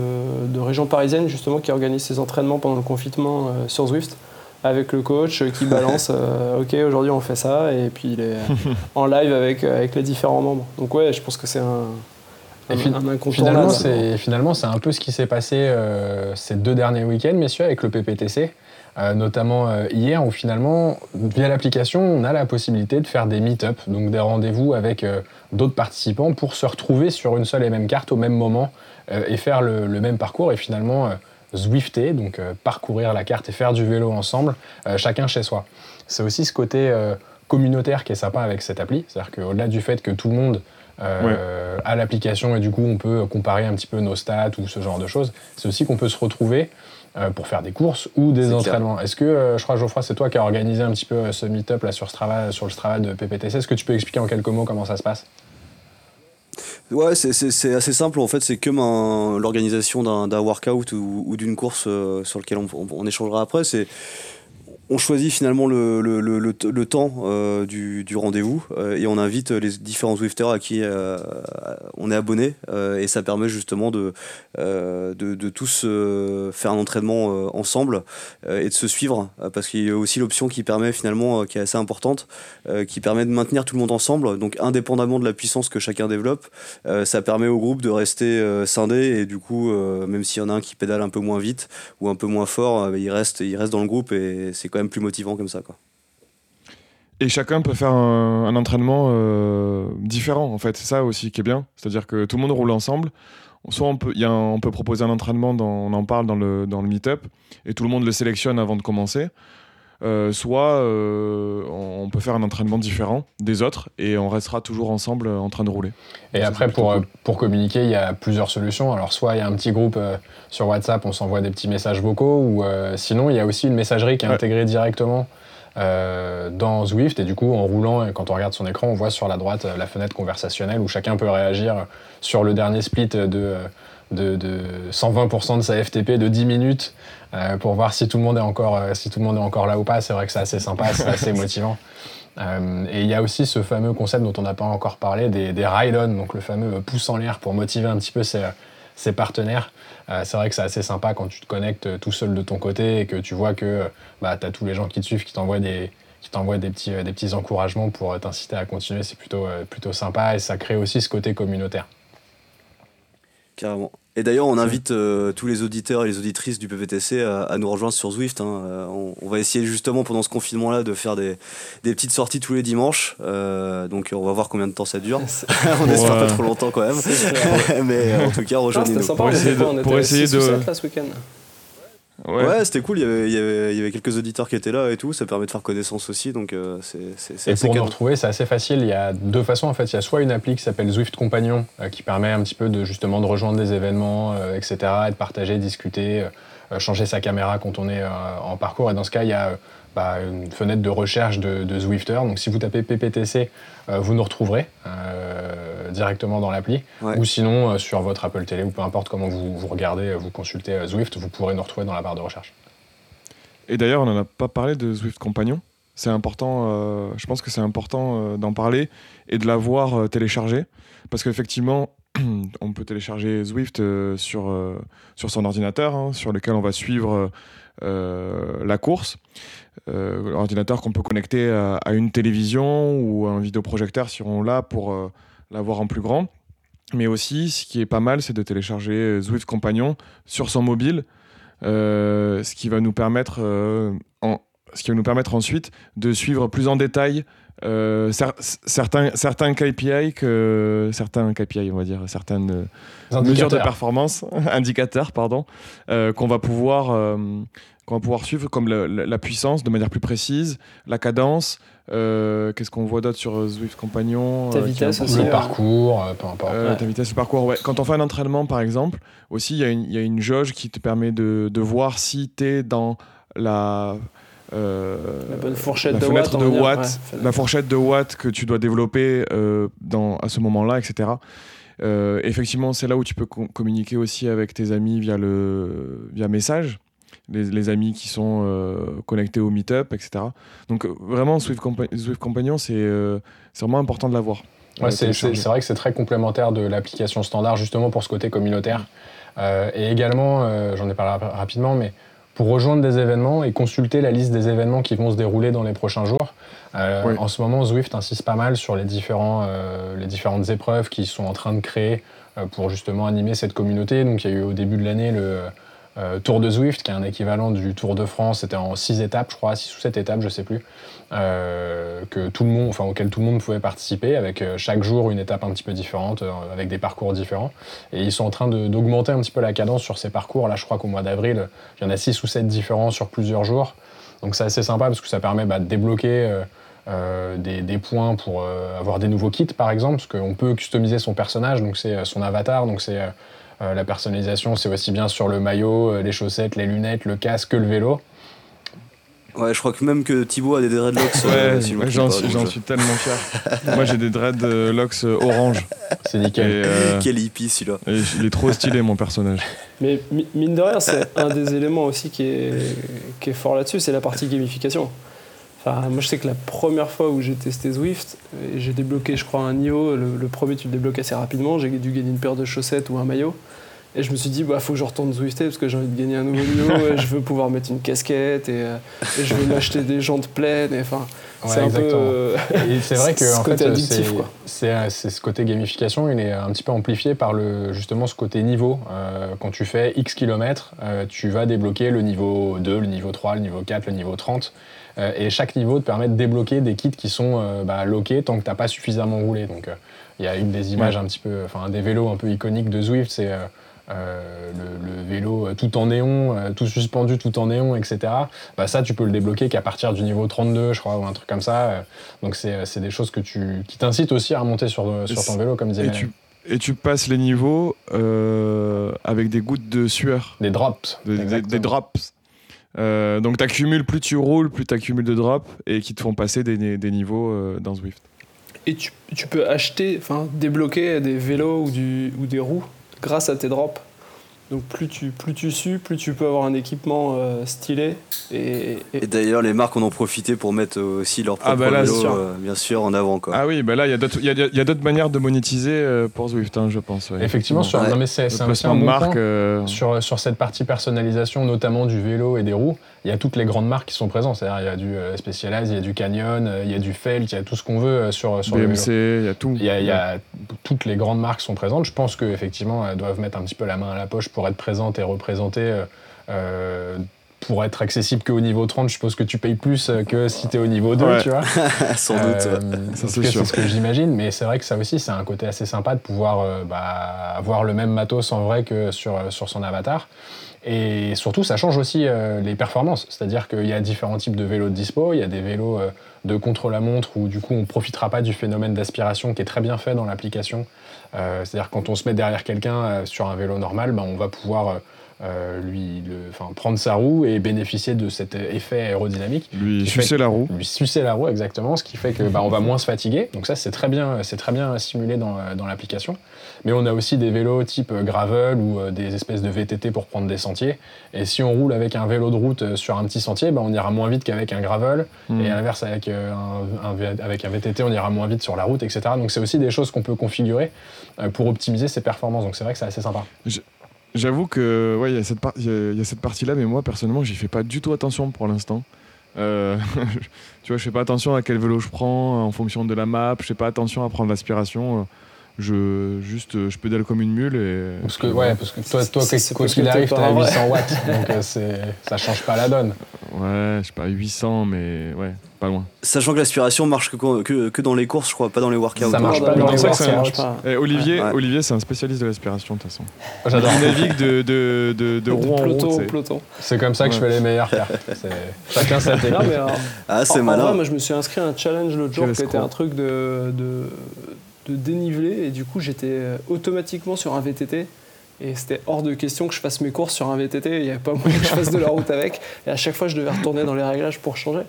de, région parisienne justement qui organise ses entraînements pendant le confinement euh, sur Zwift avec le coach qui balance euh, ok aujourd'hui on fait ça et puis il est en live avec, avec les différents membres. Donc ouais je pense que c'est un, un, finalement c'est finalement c'est un peu ce qui s'est passé ces deux derniers week-ends messieurs avec le PPTC euh, notamment euh, hier, où finalement, via l'application, on a la possibilité de faire des meet-up, donc des rendez-vous avec euh, d'autres participants pour se retrouver sur une seule et même carte au même moment et faire le, même parcours et finalement zwifter, donc parcourir la carte et faire du vélo ensemble, chacun chez soi. C'est aussi ce côté communautaire qui est sympa avec cette appli, c'est-à-dire qu'au-delà du fait que tout le monde a l'application et du coup on peut comparer un petit peu nos stats ou ce genre de choses, c'est aussi qu'on peut se retrouver euh, pour faire des courses ou des entraînements. Est-ce que, euh, je crois, Geoffroy, c'est toi qui as organisé un petit peu euh, ce meet-up là sur, Strava, sur le Strava de PPTC. Est-ce que tu peux expliquer en quelques mots comment ça se passe? Ouais, c'est assez simple en fait, c'est comme l'organisation d'un workout ou, d'une course sur lequel on, on échangera après. C'est on choisit finalement le, temps euh, du, rendez-vous euh, et on invite les différents Zwifters à qui euh, on est abonné et ça permet justement de, tous faire un entraînement ensemble et de se suivre parce qu'il y a aussi l'option qui permet finalement, qui est assez importante, qui permet de maintenir tout le monde ensemble. Donc indépendamment de la puissance que chacun développe, ça permet au groupe de rester scindé et du coup, même s'il y en a un qui pédale un peu moins vite ou un peu moins fort, il, reste, il reste dans le groupe et c'est quand même plus motivant comme ça. Quoi. Et chacun peut faire un, entraînement euh, différent, en fait. C'est ça aussi qui est bien. C'est-à-dire que tout le monde roule ensemble. Soit on peut, y a on peut proposer un entraînement, on en parle dans le, dans le meet-up, et tout le monde le sélectionne avant de commencer. Euh, soit euh, on peut faire un entraînement différent des autres et on restera toujours ensemble en train de rouler. Et après, pour, pour communiquer, il y a plusieurs solutions. Alors, soit il y a un petit groupe euh, sur WhatsApp, on s'envoie des petits messages vocaux, ou sinon, il y a aussi une messagerie qui est intégrée directement dans Zwift. Et du coup, en roulant, quand on regarde son écran, on voit sur la droite la fenêtre conversationnelle où chacun peut réagir sur le dernier split de de, 120% de sa FTP de 10 minutes euh, pour voir si tout, le monde est encore, euh, si tout le monde est encore là ou pas. C'est vrai que c'est assez sympa, c'est assez motivant. Euh, et il y a aussi ce fameux concept dont on n'a pas encore parlé, des, des ride-on, donc le fameux pouce en l'air pour motiver un petit peu ses, ses partenaires. c'est vrai que c'est assez sympa quand tu te connectes tout seul de ton côté et que tu vois que bah, tu as tous les gens qui te suivent, qui t'envoient des, qui t'envoient des petits, des petits encouragements pour t'inciter à continuer. C'est plutôt, plutôt sympa et ça crée aussi ce côté communautaire. Carrément. Et d'ailleurs, on invite euh, tous les auditeurs et les auditrices du PVTC à, nous rejoindre sur Zwift. Hein. Euh, on, va essayer justement pendant ce confinement-là de faire des, des, petites sorties tous les dimanches. Euh, donc on va voir combien de temps ça dure. on espère pas trop longtemps quand même. Mais en tout cas, rejoignez-nous. Pour, essayer de, pour essayer de... ce week-end. Ouais, c'était cool. Il y, avait, il, y avait, quelques auditeurs qui étaient là et tout. Ça permet de faire connaissance aussi. Donc, euh, c'est Et pour nous retrouver, c'est assez facile. Il y a deux façons en fait. Il y a soit une appli qui s'appelle Zwift Compagnon euh, qui permet un petit peu de justement de rejoindre des événements, euh, etc. Et de partager, discuter, changer sa caméra quand on est en parcours. Et dans ce cas, il y a bah, une fenêtre de recherche de, de, Zwifter. Donc si vous tapez PPTC, vous nous retrouverez directement dans l'appli. Ou sinon, euh, sur votre Apple Télé, ou peu importe comment vous, vous regardez, euh, vous consultez euh, Zwift, vous pourrez nous retrouver dans la barre de recherche. Et d'ailleurs, on n'en a pas parlé de Zwift Compagnon. C'est important, je pense que c'est important d'en parler et de l'avoir téléchargé. Parce qu'effectivement, on peut télécharger Zwift sur, sur son ordinateur, hein, sur lequel on va suivre la course. L'ordinateur qu'on peut connecter à, une télévision ou à un vidéoprojecteur si on l'a pour l'avoir en plus grand. Mais aussi, ce qui est pas mal, c'est de télécharger Zwift Compagnon sur son mobile, euh, ce qui va nous permettre, euh, ce qui va nous permettre ensuite de suivre plus en détail euh, certains, certains KPI, que, certains KPI, on va dire, certaines mesures de performance, indicateurs, pardon, qu'on va pouvoir qu'on va pouvoir suivre comme la, puissance de manière plus précise, la cadence, euh, qu'est-ce qu'on voit d'autre sur Zwift Compagnon Ta euh, vitesse aussi. Le parcours, euh, peu importe. Ta vitesse, le parcours, ouais. Quand on fait un entraînement, par exemple, aussi, il y, y, a une jauge qui te permet de, de voir si tu es dans la. La bonne fourchette de watts, de watts la fourchette de watts que tu dois développer dans, à ce moment-là, etc. effectivement, c'est là où tu peux communiquer aussi avec tes amis via, le, via message les, les amis qui sont euh, connectés au meet-up, etc. Donc euh, vraiment, Swift, Compa- Swift Companion, c'est euh, c'est vraiment important de l'avoir. Ouais, Euh, c'est vrai que c'est très complémentaire de l'application standard, justement pour ce côté communautaire. Euh, et également, euh, j'en ai parlé rap- rapidement, mais pour rejoindre des événements et consulter la liste des événements qui vont se dérouler dans les prochains jours. Euh, Oui. En ce moment, Zwift insiste pas mal sur les, différents, euh, les différentes épreuves qu'ils sont en train de créer euh, pour justement animer cette communauté. Donc, il y a eu au début de l'année le euh, Tour de Zwift, qui est un équivalent du Tour de France. C'était en six étapes, je crois, six ou sept étapes, je sais plus, euh, que tout le monde, enfin, auquel tout le monde pouvait participer, avec euh, chaque jour une étape un petit peu différente, euh, avec des parcours différents. Et ils sont en train d'augmenter un petit peu la cadence sur ces parcours. Là, je crois qu'au mois d'avril, il y en a six ou sept différents sur plusieurs jours. Donc, c'est assez sympa parce que ça permet bah, de débloquer. des, points pour avoir des nouveaux kits par exemple, parce qu'on peut customiser son personnage, donc c'est son avatar, donc c'est euh, la personnalisation, c'est aussi bien sur le maillot, euh, les chaussettes, les lunettes, le casque que le vélo. Ouais, je crois que même que Thibaut a des dreadlocks. euh, Ouais, si ouais, j'en suis, tellement fier. Moi, j'ai des dreadlocks euh, orange. C'est Et, nickel. euh, Quel hippie celui-là. il est trop stylé, mon personnage. Mais mi- mine de rien, c'est un des éléments aussi qui est, qui est fort là-dessus, c'est la partie gamification. Enfin, moi, je sais que la première fois où j'ai testé Zwift, et j'ai débloqué, je crois, un niveau. Le, le premier, tu le débloques assez rapidement. J'ai dû gagner une paire de chaussettes ou un maillot. Et je me suis dit, bah, faut que je retourne Zwifter parce que j'ai envie de gagner un nouveau niveau. et je veux pouvoir mettre une casquette et, euh, et je veux m'acheter des jantes pleines. Et enfin, Ouais, c'est un peu. euh, c'est vrai que ce en côté fait, addictif, c'est- quoi. c'est c'est ce côté gamification, il est un petit peu amplifié par le justement ce côté niveau. Euh, quand tu fais X kilomètres, euh, tu vas débloquer le niveau 2, le niveau 3, le niveau 4, le niveau 30. Euh, et chaque niveau te permet de débloquer des kits qui sont euh, bah, loqués tant que tu n'as pas suffisamment roulé. Donc euh, il y a une des images un petit peu, enfin des vélos un peu iconiques de Zwift, c'est euh, le, le vélo euh, tout en néon, euh, tout suspendu, tout en néon, etc. Bah, ça, tu peux le débloquer qu'à partir du niveau 32, je crois, ou un truc comme ça. Donc c'est des choses que tu, qui t'incitent aussi à remonter sur, sur ton vélo, comme disait Et tu, et tu passes les niveaux avec des gouttes de sueur, Des drops. des, des- exactement. des drops. Euh, donc tu accumules, plus tu roules, plus tu accumules de drops et qui te font passer des, niveaux euh, dans Zwift. Et tu, tu peux acheter, enfin débloquer des vélos ou, du, ou des roues grâce à tes drops. Donc plus tu, plus tu sues, plus tu peux avoir un équipement euh, stylé. Et, et- Et d'ailleurs, les marques en ont profité pour mettre euh, aussi leur Ah propre bah là, vélo, c'est sûr. euh, bien sûr, en avant. Quoi. Ah oui, bah là, il y a d'autres il y a- y a d'autres manières de monétiser euh, pour Zwift, hein, je pense. ouais, Effectivement, sur, Ouais. non, mais c'est c'est un, un de bon marque. point. euh, Sur, sur cette partie personnalisation, notamment du vélo et des roues, il y a toutes les grandes marques qui sont présentes. C'est-à-dire, il y a du euh, Specialized, il y a du Canyon, euh, il y a du Felt, il y a tout ce qu'on veut euh, sur, sur le vélo. BMC, il y a tout. Il y a, y a- toutes les grandes marques sont présentes. Je pense qu'effectivement, elles doivent mettre un petit peu la main à la poche pour être présentes et représentées. euh, euh, pour être accessible qu'au niveau 30, je suppose que tu payes plus euh, que si tu es au niveau 2, Ouais. tu vois. Sans doute. Euh, c'est ce que j'imagine, mais c'est vrai que ça aussi, c'est un côté assez sympa de pouvoir euh, bah, avoir le même matos en vrai que sur, sur son avatar. Et surtout, ça change aussi euh, les performances. C'est-à-dire qu'il y a différents types de vélos de dispo. Il y a des vélos de contre-la-montre où du coup on ne profitera pas du phénomène d'aspiration qui est très bien fait dans l'application. Euh, C'est-à-dire quand on se met derrière quelqu'un euh, sur un vélo normal, bah, on va pouvoir euh, lui, le- enfin, prendre sa roue et bénéficier de cet effet aérodynamique Lui sucer la roue. lui sucer la roue exactement, ce qui fait que bah, on va moins se fatiguer. Donc ça c'est très bien, c'est très bien simulé dans, dans l'application. Mais on a aussi des vélos type euh, gravel ou euh, des espèces de VTT pour prendre des sentiers. Et si on roule avec un vélo de route euh, sur un petit sentier, bah, on ira moins vite qu'avec un gravel. Mm. Et à l'inverse avec un, avec un VTT, on ira moins vite sur la route, etc. Donc c'est aussi des choses qu'on peut configurer pour optimiser ses performances. Donc c'est vrai que c'est assez sympa. J'avoue que ouais, il y a cette par- il y a- il y a cette partie-là, mais moi personnellement, j'y fais pas du tout attention pour l'instant. Euh, tu vois, je fais pas attention à quel vélo je prends en fonction de la map. Je fais pas attention à prendre l'aspiration. Je juste, je pédale comme une mule et. Parce que, ouais, parce que toi, toi quoi qu'il t'es arrive, un vrai. 800 watts. donc euh, c'est- ça change pas la donne. Ouais, je sais pas 800, mais ouais, pas loin. Sachant que l'aspiration marche que, que, que dans les courses, je crois, pas dans les workouts. Ça marche pas dans les ça, workouts. ça marche pas. Eh, Olivier, Ouais. Olivier, c'est un spécialiste de l'aspiration de toute façon. J'adore. Il navigue de de de, de en roue. peloton. C'est comme ça que je fais les meilleurs. C'est- Chacun sa technique. Non, mais, Ah, c'est en malin. moi, je me suis inscrit à un challenge l'autre jour qui était un truc de, de, dénivelé et du coup j'étais euh, automatiquement sur un VTT et c'était hors de question que je fasse mes courses sur un VTT, il n'y avait pas moyen que je fasse de la route avec et à chaque fois je devais retourner dans les réglages pour changer.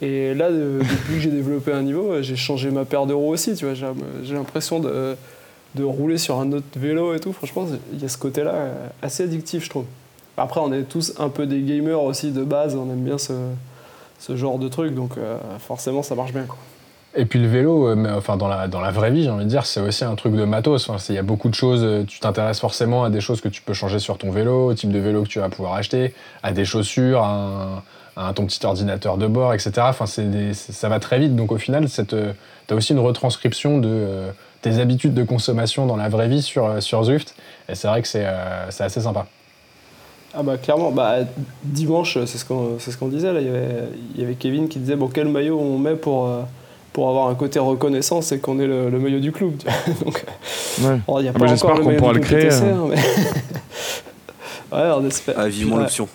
Et là, de- depuis que j'ai développé un niveau, euh, j'ai changé ma paire de roues aussi, tu vois, j'ai l'impression de, de rouler sur un autre vélo et tout, franchement, il y a ce côté-là euh, assez addictif, je trouve. Après, on est tous un peu des gamers aussi de base, on aime bien ce, ce genre de truc, donc forcément ça marche bien. Quoi. Et puis le vélo, euh, enfin dans la, dans la vraie vie, j'ai envie de dire, c'est aussi un truc de matos. Il y a beaucoup de choses, euh, tu t'intéresses forcément à des choses que tu peux changer sur ton vélo, au type de vélo que tu vas pouvoir acheter, à des chaussures, à, ton petit ordinateur de bord, etc. Enfin, des- ça va très vite. Donc au final, tu as aussi une retranscription de euh, tes habitudes de consommation dans la vraie vie sur, euh, sur Zwift. Et c'est vrai que c'est euh, assez sympa. Ah bah clairement, bah, dimanche, c'est ce qu'on ce qu'on disait. Il, y avait, y avait Kevin qui disait bon, quel maillot on met pour, euh, pour avoir un côté reconnaissance et qu'on est le, le maillot du club. tu vois. Donc, Ouais. bon, il y a Ah pas bah, encore j'espère le qu'on pourra le créer, PTC, hein. mais- ouais, on espère. Ah, vivement l'option.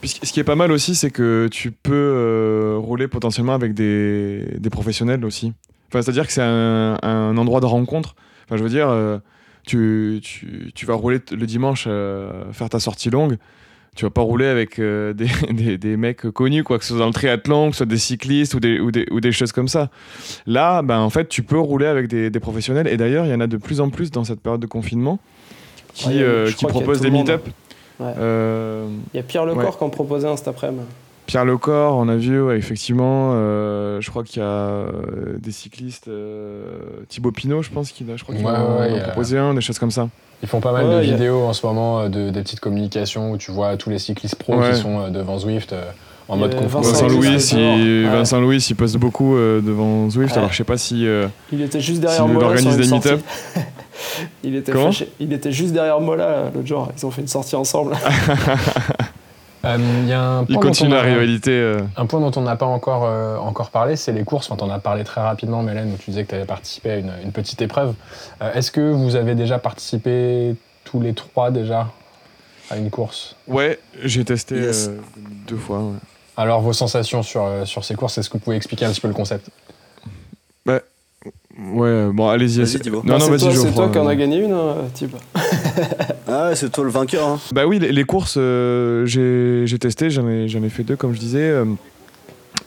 Puis ce qui- ce qui est pas mal aussi, c'est que tu peux euh, rouler potentiellement avec des, des professionnels aussi. Enfin, c'est-à-dire que c'est un, un endroit de rencontre. Enfin, je veux dire, euh, tu, tu, tu vas rouler t- le dimanche, euh, faire ta sortie longue. Tu vas pas rouler avec euh, des, des, des mecs connus, quoi, que ce soit dans le triathlon, que ce soit des cyclistes ou des, ou des, ou des choses comme ça. Là, ben, en fait, tu peux rouler avec des, des professionnels. Et d'ailleurs, il y en a de plus en plus dans cette période de confinement qui, Ouais, euh, qui proposent des meet-up. Ouais. Euh, Il y a Pierre Lecor Ouais. qui en proposait un cet après-midi. Pierre Lecor, on a vu, ouais, effectivement. euh, je crois qu'il y a euh, des cyclistes. euh, Thibaut Pinot, je pense qu'il a, je crois qu'il Ouais, en ouais, a il proposé un, des choses comme ça. Ils font pas mal Ouais, de il a- vidéos en ce moment, euh, de, des petites communications où tu vois tous les cyclistes pros Ouais. qui sont euh, devant Zwift euh, en Il mode conférence. Vincent Louis, il. Vincent Louis, il poste beaucoup euh, devant Zwift. Ouais. Alors je sais pas si. euh, Il était juste derrière S'il Mola. organise des meet-up. il, était il était juste derrière Mola là, l'autre jour. Ils ont fait une sortie ensemble. Euh, Il y a un il point dont continue on la a- rivalité. euh. Un point dont on n'a pas encore, euh, encore parlé, c'est les courses. Enfin, on en as parlé très rapidement, Mélène, où tu disais que tu avais participé à une, une petite épreuve. Euh, Est-ce que vous avez déjà participé tous les trois déjà à une course? Ouais, j'ai testé Yes. euh, deux fois. ouais. Alors, vos sensations sur, euh, sur ces courses, est-ce que vous pouvez expliquer un petit peu le concept? Ouais, bon, allez-y. Vas-y, Thibaut. Non, Bah, non, c'est vas-y, toi, c'est toi qui en a gagné une, hein, type. Ah, ouais, c'est toi le vainqueur. Hein. Bah oui, les, les courses, euh, j'ai j'ai testé, j'en ai, j'en ai fait deux, comme je disais.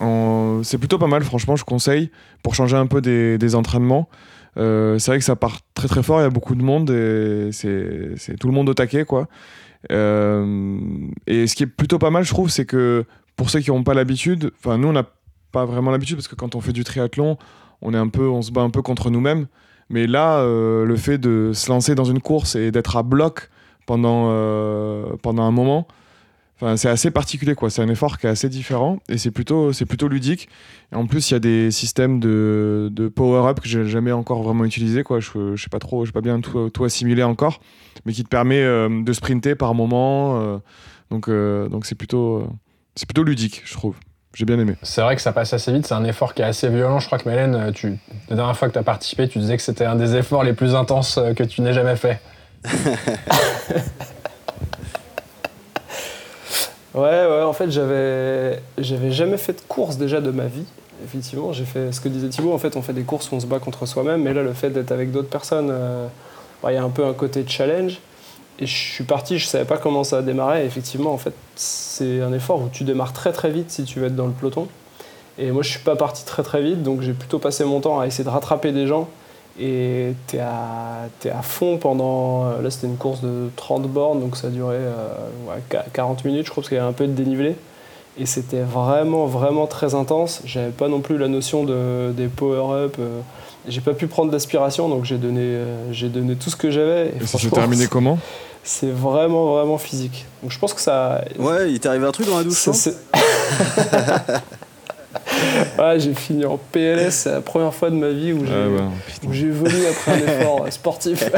euh, c'est plutôt pas mal, franchement, je conseille, pour changer un peu des, des entraînements. Euh, c'est vrai que ça part très très fort, il y a beaucoup de monde, et c'est c'est tout le monde au taquet, quoi. Euh, et ce qui est plutôt pas mal, je trouve, c'est que pour ceux qui n'ont pas l'habitude, enfin, nous, on n'a pas vraiment l'habitude, parce que quand on fait du triathlon, on, est un peu, on se bat un peu contre nous-mêmes. Mais là, euh, le fait de se lancer dans une course et d'être à bloc pendant, euh, pendant un moment, c'est assez particulier. quoi. C'est un effort qui est assez différent et c'est plutôt, plutôt ludique. En plus, il y a des systèmes de, de power-up que j'ai jamais encore vraiment utilisé. Quoi. Je, je sais pas trop, je pas bien tout, tout assimiler encore, mais qui te permet euh, de sprinter par moment. donc, c'est plutôt, c'est plutôt ludique, je trouve. J'ai bien aimé. C'est vrai que ça passe assez vite, c'est un effort qui est assez violent. Je crois que Mélène, euh, tu, la dernière fois que tu as participé, tu disais que c'était un des efforts les plus intenses euh, que tu n'aies jamais fait. Ouais, ouais, en fait, j'avais, j'avais jamais fait de course déjà de ma vie. Effectivement, j'ai fait ce que disait Thibaut. En fait, on fait des courses où on se bat contre soi-même, mais là, le fait d'être avec d'autres personnes, euh, ouais, il y a un peu un côté challenge. Et je suis parti, je savais pas comment ça a démarré. Effectivement, en fait, c'est un effort où tu démarres très très vite si tu veux être dans le peloton. Et moi, je suis pas parti très très vite, donc j'ai plutôt passé mon temps à essayer de rattraper des gens. Et t'es à, t'es à fond pendant. Là, c'était une course de 30 bornes, donc ça durait euh, ouais, qua- 40 minutes, je crois, parce qu'il y avait un peu de dénivelé. Et c'était vraiment, vraiment très intense. J'avais pas non plus la notion de, des power-up. euh, j'ai pas pu prendre d'aspiration, donc j'ai donné, euh, j'ai donné tout ce que j'avais. Et ça s'est terminé comment? C'est vraiment, vraiment physique. Donc je pense que ça. Ouais, il t'est arrivé un truc dans la douche, ouais, j'ai fini en PLS. C'est la première fois de ma vie où j'ai, Ah bah, où j'ai vomi après un effort sportif.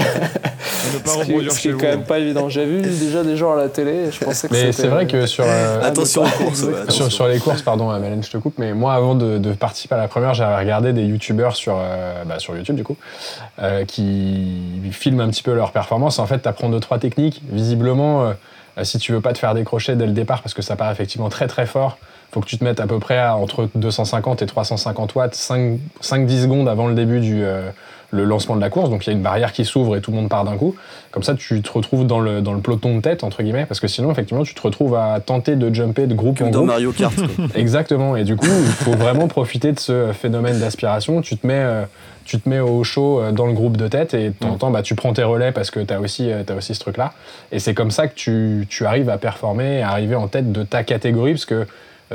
Ne pas Ce qui, reproduire ce qui chez est vous. quand même pas évident. J'ai vu déjà des gens à la télé. et Je pensais que Mais c'est vrai que sur, euh, Attention ne aux pas- courses, ouais, sur, attention. sur les courses, pardon, euh, Mélène, je te coupe, mais moi, avant de, de participer à la première, j'avais regardé des youtubeurs sur, euh, bah, sur YouTube, du coup, euh, qui filment un petit peu leur performance. En fait, tu apprends deux, trois techniques. Visiblement, euh, si tu veux pas te faire décrocher dès le départ, parce que ça part effectivement très très fort, faut que tu te mettes à peu près à entre 250 et 350 watts, 5-10 secondes avant le début du euh, le lancement de la course. Donc il y a une barrière qui s'ouvre et tout le monde part d'un coup. Comme ça, tu te retrouves dans le, dans le peloton de tête, entre guillemets, parce que sinon, effectivement, tu te retrouves à tenter de jumper de groupe Comme en dans groupe. Mario Kart. quoi. Exactement. Et du coup, il faut vraiment profiter de ce phénomène d'aspiration. Tu te mets, euh, tu te mets au chaud euh, dans le groupe de tête et de temps en temps, bah, tu prends tes relais parce que tu as aussi, euh, t'as aussi ce truc-là. Et c'est comme ça que tu, tu arrives à performer, à arriver en tête de ta catégorie, parce que euh,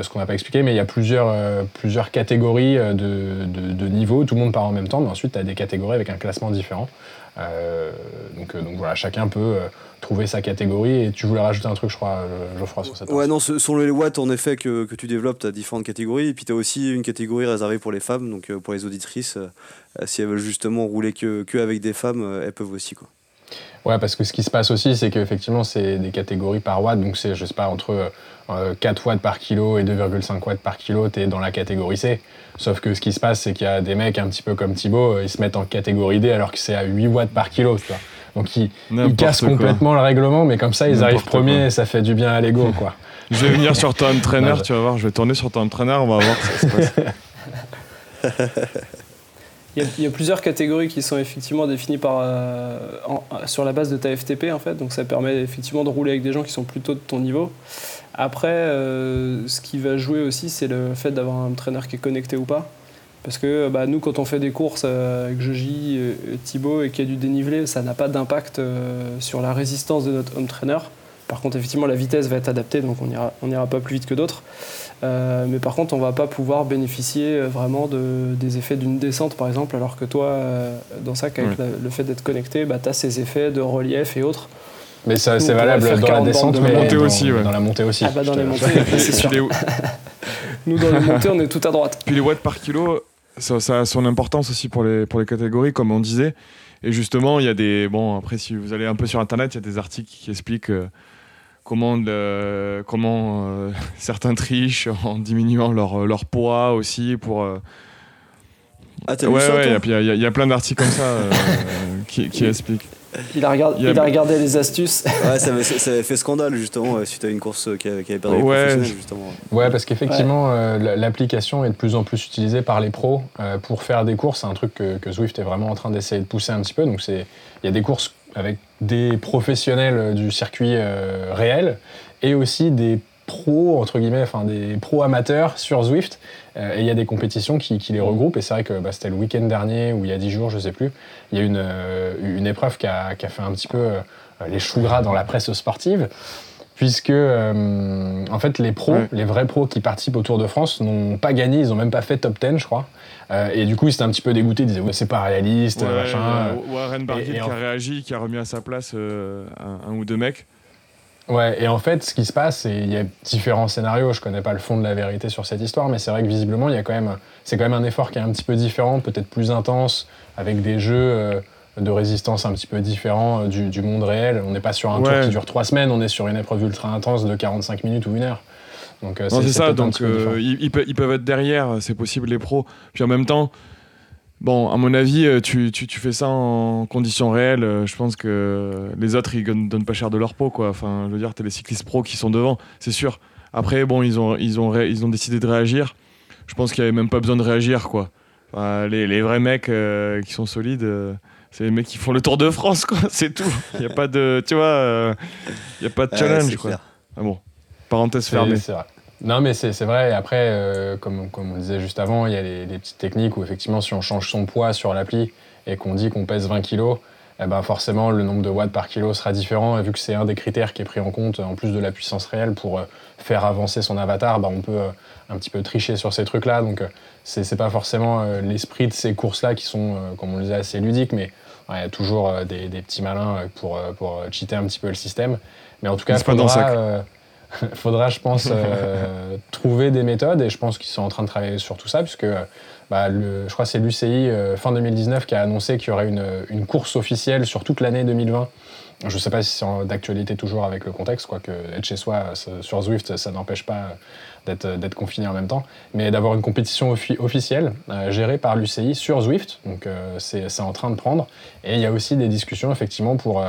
ce qu'on n'a pas expliqué, mais il y a plusieurs, euh, plusieurs catégories euh, de, de, de niveaux. Tout le monde part en même temps, mais ensuite, tu as des catégories avec un classement différent. Euh, donc, euh, donc voilà, chacun peut euh, trouver sa catégorie. Et tu voulais rajouter un truc, je crois, euh, Geoffroy, sur cette Ouais, non, ce- sur les watts, en effet, que, que tu développes, tu as différentes catégories. Et puis, tu as aussi une catégorie réservée pour les femmes, donc euh, pour les auditrices. euh, euh, si elles veulent justement rouler que, que avec des femmes, euh, elles peuvent aussi. Quoi. Ouais, parce que ce qui se passe aussi, c'est qu'effectivement, c'est des catégories par watt. Donc, c'est, je sais pas, entre euh, 4 watts par kilo et 2,5 watts par kilo, tu es dans la catégorie C. Sauf que ce qui se passe, c'est qu'il y a des mecs un petit peu comme Thibaut, euh, ils se mettent en catégorie D alors que c'est à 8 watts par kilo, tu vois. Donc, ils, cassent quoi. complètement le règlement, mais comme ça, ils arrivent premiers et ça fait du bien à l'ego, quoi. Je vais venir sur ton entraîneur, Ouais. tu vas voir, je vais tourner sur ton entraîneur, on va voir ce qui se passe. Il y, a, plusieurs catégories qui sont effectivement définies par, euh, en- sur la base de ta FTP en fait, donc ça permet effectivement de rouler avec des gens qui sont plutôt de ton niveau. Après, euh, ce qui va jouer aussi, c'est le fait d'avoir un entraîneur qui est connecté ou pas. Parce que bah, nous, quand on fait des courses euh, avec Joji, euh, Thibaut et qu'il y a du dénivelé, ça n'a pas d'impact euh, sur la résistance de notre home trainer. Par contre, effectivement, la vitesse va être adaptée, donc on ira, on ira pas plus vite que d'autres. Euh, mais par contre, on va pas pouvoir bénéficier euh, vraiment de, des effets d'une descente, par exemple, alors que toi, euh, dans ça, avec la- le fait d'être connecté, bah, tu as ces effets de relief et autres. Mais ça, c'est valable dans la 40 descente, mais montée dans, aussi, ouais. dans la montée aussi. Ah bah dans les montées, c'est sûr. puis, les, Nous, dans les montées, on est tout à droite. puis les watts par kilo, ça, ça a son importance aussi pour les, pour les catégories, comme on disait. Et justement, il y a des. Bon, après, si vous allez un peu sur Internet, il y a des articles qui expliquent euh, comment, le- comment euh, certains trichent en diminuant leur, leur poids aussi pour. euh, Ah, t'as ouais, vu ça ouais, toi et puis il y y, a- il y a plein d'articles comme ça euh, qui, qui expliquent. Il a, regardé, Il a- il a regardé les astuces. Ouais, ça avait, ça avait fait scandale justement euh, suite à une course euh, qui avait, qui avait perdu Ouais. justement. Ouais, parce qu'effectivement, euh, l'application est de plus en plus utilisée par les pros euh, pour faire des courses. C'est un truc que, que Zwift est vraiment en train d'essayer de pousser un petit peu. Donc, c'est- il y a des courses avec des professionnels euh, du circuit euh, réel et aussi des pros, entre guillemets, enfin des pros amateurs sur Zwift. Euh, et il y a des compétitions qui, les regroupent. Et c'est vrai que bah, c'était le week-end dernier ou il y a 10 jours, je sais plus. Il y a une, une épreuve qui a, qui a fait un petit peu les choux gras dans la presse sportive puisque euh, en fait les pros, Ouais. les vrais pros qui participent au Tour de France n'ont pas gagné, ils ont même pas fait top 10 je crois. Euh, et du coup ils étaient un petit peu dégoûtés, ils disaient ouais c'est pas réaliste, Ouais, machin. Warren Barguil en- qui a réagi, qui a remis à sa place euh, un, un ou deux mecs. Ouais, et en fait, ce qui se passe, c'est il y a différents scénarios. Je connais pas le fond de la vérité sur cette histoire, mais c'est vrai que visiblement, il y a quand même, c'est quand même un effort qui est un petit peu différent, peut-être plus intense, avec des jeux euh, de résistance un petit peu différents euh, du, du monde réel. On n'est pas sur un tour qui dure trois semaines, on est sur une épreuve ultra intense de 45 minutes ou une heure. Donc euh, c'est ça, donc euh, différent. ils, ils peuvent, être derrière, c'est possible, les pros. Puis en même temps, bon, à mon avis, tu, tu, tu fais ça en conditions réelles. Je pense que les autres, ils donnent donnent pas cher de leur peau, quoi. Enfin, je veux dire, t'as les cyclistes pros qui sont devant, c'est sûr. Après, bon, ils ont, ils, ont ré- ils ont décidé de réagir. Je pense qu'il n'y avait même pas besoin de réagir, quoi. Enfin, les, les vrais mecs euh, qui sont solides, c'est les mecs qui font le Tour de France, quoi. C'est tout. Il n'y a pas de, tu vois, il n'y a pas de challenge, quoi. Ah bon, parenthèse fermée. C'est vrai. Non, mais c'est c'est vrai. Et après, euh, comme, comme on disait juste avant, il y a les, les petites techniques où effectivement, si on change son poids sur l'appli et qu'on dit qu'on pèse 20 kilos, eh ben forcément, le nombre de watts par kilo sera différent. Et vu que c'est un des critères qui est pris en compte, en plus de la puissance réelle, pour euh, faire avancer son avatar, bah, on peut euh, un petit peu tricher sur ces trucs-là. Donc, euh, c'est c'est pas forcément euh, l'esprit de ces courses-là qui sont, euh, comme on le disait, assez ludiques, mais il y a toujours euh, des, des petits malins euh, pour, euh, pour cheater un petit peu le système. Mais en tout cas, dans faudra, faudra, je pense, trouver des méthodes. Et je pense qu'ils sont en train de travailler sur tout ça puisque bah, le, je crois que c'est l'UCI fin 2019 qui a annoncé qu'il y aurait une, une course officielle sur toute l'année 2020 je ne sais pas si c'est d'actualité toujours avec le contexte, quoique être chez soi sur Zwift, ça n'empêche pas d'être confiné en même temps, mais d'avoir une compétition officielle gérée par l'UCI sur Zwift. Donc c'est en train de prendre. Et il y a aussi des discussions effectivement pour,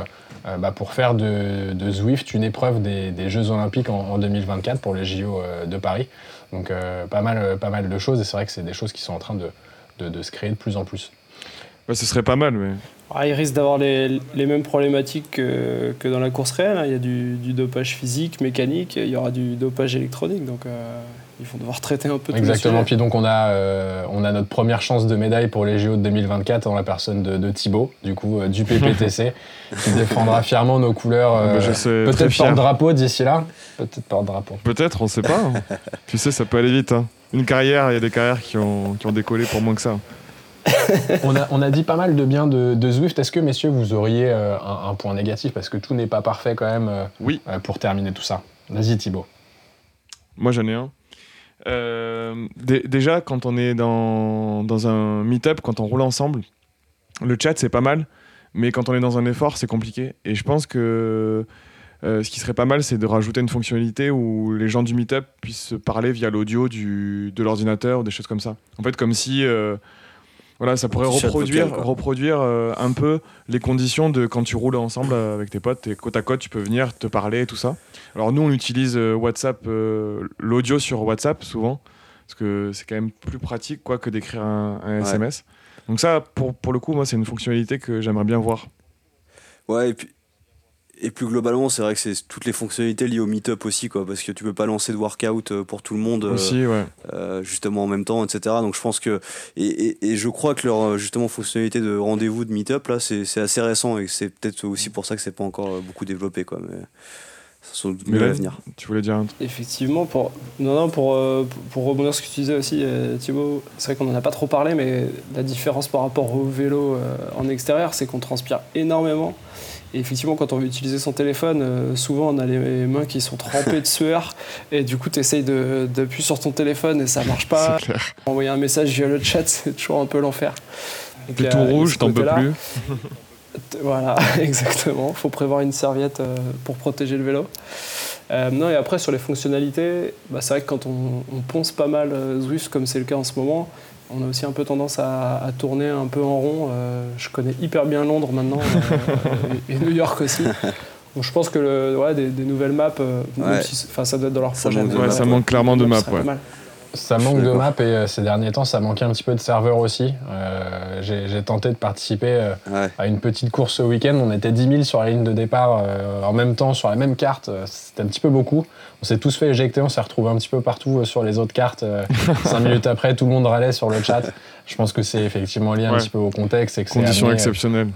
bah, pour faire de, Zwift une épreuve des, Jeux Olympiques en, en, 2024 pour les JO de Paris. Donc pas, mal, de choses et c'est vrai que c'est des choses qui sont en train de se créer de plus en plus. Ouais, ce serait pas mal, mais. Ah, il risque d'avoir les, les, mêmes problématiques que, que, dans la course réelle. Hein. Il y a du, du, dopage physique, mécanique, il y aura du dopage électronique. Donc euh, ils vont devoir traiter un peu tout Exactement. Puis donc on a, euh, on a notre première chance de médaille pour les JO de 2024 dans la personne de, de Thibaut, du coup euh, du PPTC, qui défendra fièrement nos couleurs. Bah, peut-être porte-drapeau d'ici là. Peut-être porte-drapeau. Peut-être, on sait pas. tu sais, ça peut aller vite. Hein. Une carrière, il y a des carrières qui ont, qui ont décollé pour moins que ça on, a, on, a, dit pas mal de bien de, de Zwift. Est-ce que, messieurs, vous auriez euh, un, point négatif? Parce que tout n'est pas parfait quand même euh, oui. Euh, pour terminer tout ça. Vas-y, Thibaut. Moi, j'en ai un. déjà, quand on est dans, dans un meet-up, quand on roule ensemble, le chat, c'est pas mal. Mais quand on est dans un effort, c'est compliqué. Et je pense que ce qui serait pas mal, c'est de rajouter une fonctionnalité où les gens du meet-up puissent se parler via l'audio de l'ordinateur ou des choses comme ça. En fait, comme si voilà, ça pourrait reproduire, reproduire euh, un peu les conditions de quand tu roules ensemble avec tes potes, et côte à côte, tu peux venir te parler et tout ça. Alors nous, on utilise euh, WhatsApp, euh, l'audio sur WhatsApp souvent, parce que c'est quand même plus pratique quoi que d'écrire un, SMS. Donc ça, pour, pour le coup, moi, c'est une fonctionnalité que j'aimerais bien voir. Ouais, et puis, et plus globalement, c'est vrai que c'est toutes les fonctionnalités liées au meet-up aussi, quoi, parce que tu peux pas lancer de workout euh, pour tout le monde aussi, ouais. euh, justement en même temps, etc. Donc je pense que et, et, et je crois que leur euh, justement fonctionnalité de rendez-vous de meet-up là, c'est assez récent et c'est peut-être aussi pour ça que c'est pas encore euh, beaucoup développé, quoi. Mais ça mais là, venir. Tu voulais dire un truc? Effectivement, pour non non pour pour rebondir sur ce que tu disais aussi, Thibaut, c'est vrai qu'on en a pas trop parlé, mais la différence par rapport au vélo en extérieur, c'est qu'on transpire énormément et effectivement, quand on veut utiliser son téléphone, euh, souvent on a les mains qui sont trempées de sueur. Et du coup, tu essayes d'appuyer sur ton téléphone et ça marche pas. Envoyer un message via le chat, c'est toujours un peu l'enfer. T'es tout rouge, t'en peux plus. voilà, exactement. Faut prévoir une serviette euh, pour protéger le vélo. Euh, non, et après, sur les fonctionnalités, bah, c'est vrai que quand on, on ponce pas mal Zwift, comme c'est le cas en ce moment, on a aussi un peu tendance à, tourner un peu en rond. Euh, je connais hyper bien Londres maintenant euh, et, New York aussi. Donc je pense que le, ouais, des, nouvelles maps, euh, ça doit être dans leur projet. Ça manque, clairement de maps. Ça manque de maps et ces derniers temps, ça manquait un petit peu de serveurs aussi. J'ai tenté de participer à une petite course ce week-end. On était 10 000 sur la ligne de départ en même temps sur la même carte. C'était un petit peu beaucoup on s'est tous fait éjecter, on s'est retrouvé un petit peu partout euh, sur les autres cartes. Euh, cinq minutes après, tout le monde râlait sur le chat. Je pense que c'est effectivement lié un petit peu au contexte. Et que conditions amené, exceptionnelles.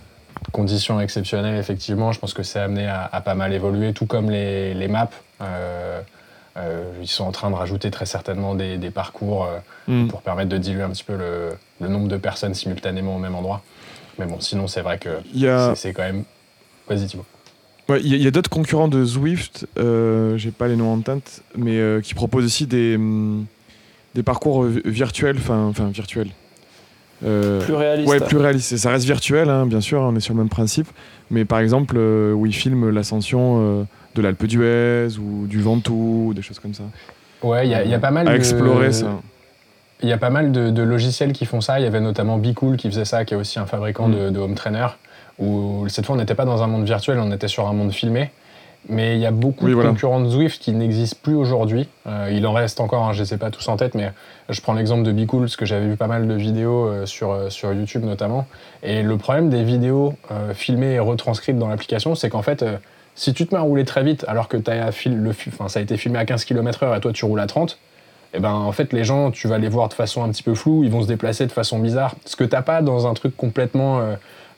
Conditions exceptionnelles, effectivement. Je pense que c'est amené à, pas mal évoluer, tout comme les, maps. Euh, ils sont en train de rajouter très certainement des, parcours mm. pour permettre de diluer un petit peu le, nombre de personnes simultanément au même endroit. Mais bon, sinon, c'est vrai que c'est quand même. Vas-y, Thibaut. Il y a, d'autres concurrents de Zwift, euh, j'ai pas les noms en tête, mais euh, qui proposent aussi des, des parcours virtuels, enfin virtuels. Euh, plus réaliste. Ouais, plus réaliste. Ça reste virtuel, hein, bien sûr, on est sur le même principe. Mais par exemple, euh, où ils filment l'ascension de l'Alpe d'Huez ou du Ventoux, ou des choses comme ça. Ouais, il y, y, a pas mal à explorer ça. Il y a pas mal de, logiciels qui font ça. Il y avait notamment Becool qui faisait ça, qui est aussi un fabricant mm. de, de, home trainer où cette fois on n'était pas dans un monde virtuel, on était sur un monde filmé. Mais il y a beaucoup de concurrents de Zwift qui n'existent plus aujourd'hui. Euh, il en reste encore, hein, je ne sais pas tous en tête, mais je prends l'exemple de Be parce que j'avais vu pas mal de vidéos euh, sur, euh, sur YouTube notamment. Et le problème des vidéos filmées et retranscrites dans l'application, c'est qu'en fait, si tu te mets à rouler très vite alors que as le, ça a été filmé à 15 km/h et toi tu roules à 30, et eh ben en fait les gens, tu vas les voir de façon un petit peu floue, ils vont se déplacer de façon bizarre. Ce que t'as pas dans un truc complètement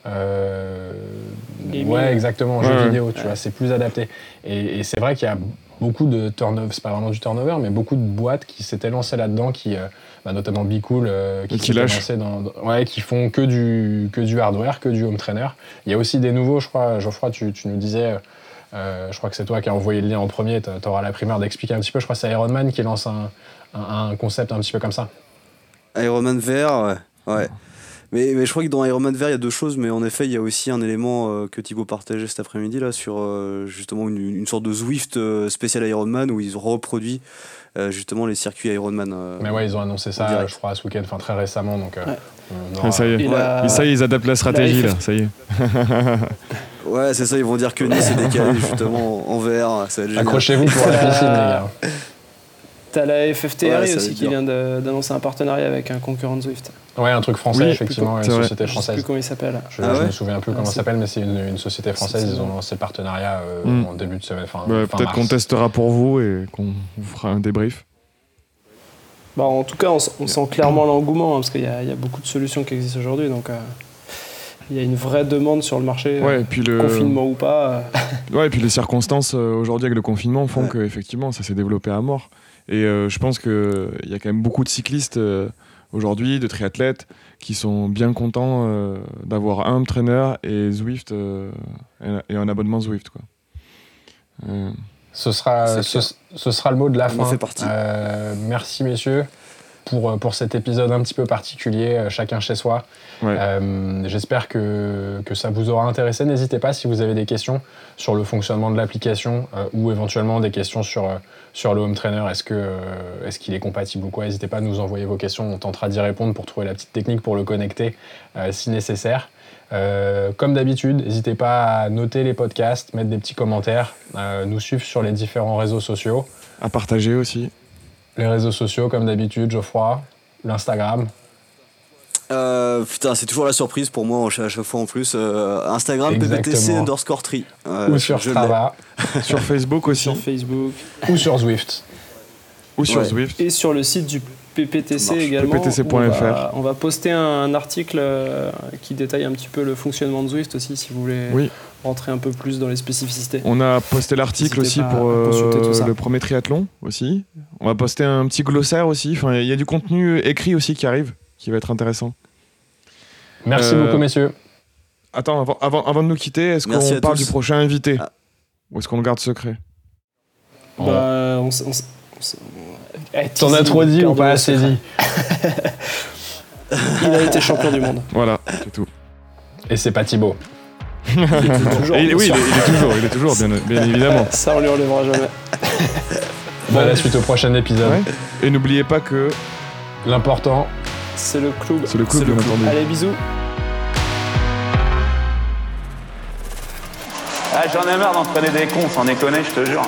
ouais, exactement, jeu vidéo, tu vois, c'est plus adapté. Et, c'est vrai qu'il y a beaucoup de turnover, c'est pas vraiment du turnover, mais beaucoup de boîtes qui s'étaient lancées là-dedans, qui, euh, bah, notamment Be Cool, euh, qui, qui, dans, ouais, qui font que du, que du hardware, que du home trainer. Il y a aussi des nouveaux, je crois, Geoffroy, tu, tu nous disais, je crois que c'est toi qui as envoyé le lien en premier, tu auras la primeur d'expliquer un petit peu, je crois que c'est Iron Man qui lance un, un, concept un petit peu comme ça. Iron Man VR, ouais. ouais. Mais, mais je crois que dans Ironman vert, il y a deux choses, mais en effet, il y a aussi un élément euh, que Thibaut partageait cet après-midi là sur euh, justement une, une sorte de Zwift euh, spécial Ironman où ils ont reproduit euh, justement les circuits Ironman. euh, Mais ouais, ils ont annoncé ça, direct. je crois, ce week-end, enfin très récemment. Donc, euh, Ouais. Ah, aura- ça y est. Et la- Et ça y est, ils adaptent la stratégie la là, ça y est. Ouais, c'est ça, ils vont dire que Nice est décalé justement en vert. Accrochez-vous pour la piscine, les gars. T'as la FFTRI Ouais, aussi qui vient d'annoncer un partenariat avec un concurrent de Zwift. Ouais, un truc français, Oui, effectivement, une vrai. société Je sais plus française. comment il s'appelle. Je, Ah je ouais me souviens plus Ah, comment ça c'est- s'appelle, mais c'est une, une société française. Ils ont lancé le partenariat euh, Mm. en début de semaine. Bah, Peut-être qu'on testera pour vous et qu'on vous fera un débrief. Bah, en tout cas, on, sent clairement l'engouement hein, parce qu'il y, a il y a beaucoup de solutions qui existent aujourd'hui. Donc, euh, il y a une vraie demande sur le marché, euh, Ouais, et puis le confinement ou pas. euh, Ouais, et puis les circonstances euh, aujourd'hui avec le confinement font Ouais. que effectivement ça s'est développé à mort. Et euh, je pense qu'il y a quand même beaucoup de cyclistes euh, aujourd'hui, de triathlètes, qui sont bien contents euh, d'avoir un trainer et Zwift euh, et et un abonnement Zwift. Quoi. Euh, Ce sera, ce, ce sera le mot de la On fin. fait partie. Euh, merci, messieurs, pour, euh, pour cet épisode un petit peu particulier, euh, chacun chez soi. ouais. Euh, J'espère que, que ça vous aura intéressé. N'hésitez pas si vous avez des questions sur le fonctionnement de l'application euh, ou éventuellement des questions sur, sur le home trainer. Est-ce euh, qu'il est compatible ou quoi N'hésitez pas à nous envoyer vos questions. On tentera d'y répondre pour trouver la petite technique pour le connecter si nécessaire. Euh, comme d'habitude, n'hésitez pas à noter les podcasts, mettre des petits commentaires, euh, nous suivre sur les différents réseaux sociaux. À partager aussi. Les réseaux sociaux, comme d'habitude, Geoffroy, l'Instagram. Euh, putain, c'est toujours la surprise pour moi à chaque fois en plus. Euh, Instagram. PPTC underscore tri. Euh, ou sur. Strava, sur Facebook aussi. sur Facebook ou sur Zwift. ou sur Ouais. Zwift. et sur le site du PPTC également. PPTC.fr. où On va, on va poster un article euh, qui détaille un petit peu le fonctionnement de Zwift aussi, si vous voulez Oui. rentrer un peu plus dans les spécificités. On a posté l'article aussi pour euh, le premier triathlon aussi. On va poster un petit glossaire aussi. Enfin, il y a du contenu écrit aussi qui arrive, qui va être intéressant. Merci Euh, beaucoup, messieurs. Attends, avant, avant, avant de nous quitter, est-ce qu'on parle tous. du prochain invité Ah. Ou est-ce qu'on le garde secret Bah, on on on eh, T'en as trop dit ou pas assez dit Il a été champion du monde. Voilà, c'est tout. Et c'est pas Thibaut. Il toujours, il- oui, il est, il est toujours, il est toujours, bien, bien évidemment. Ça, on lui enlèvera jamais. Bah, la suite au prochain épisode. Ouais. Et n'oubliez pas que L'important, C'est le club. c'est le club, bien club. entendu. Allez, bisous. Ah, j'en ai marre d'entraîner des cons, sans déconner, je te jure.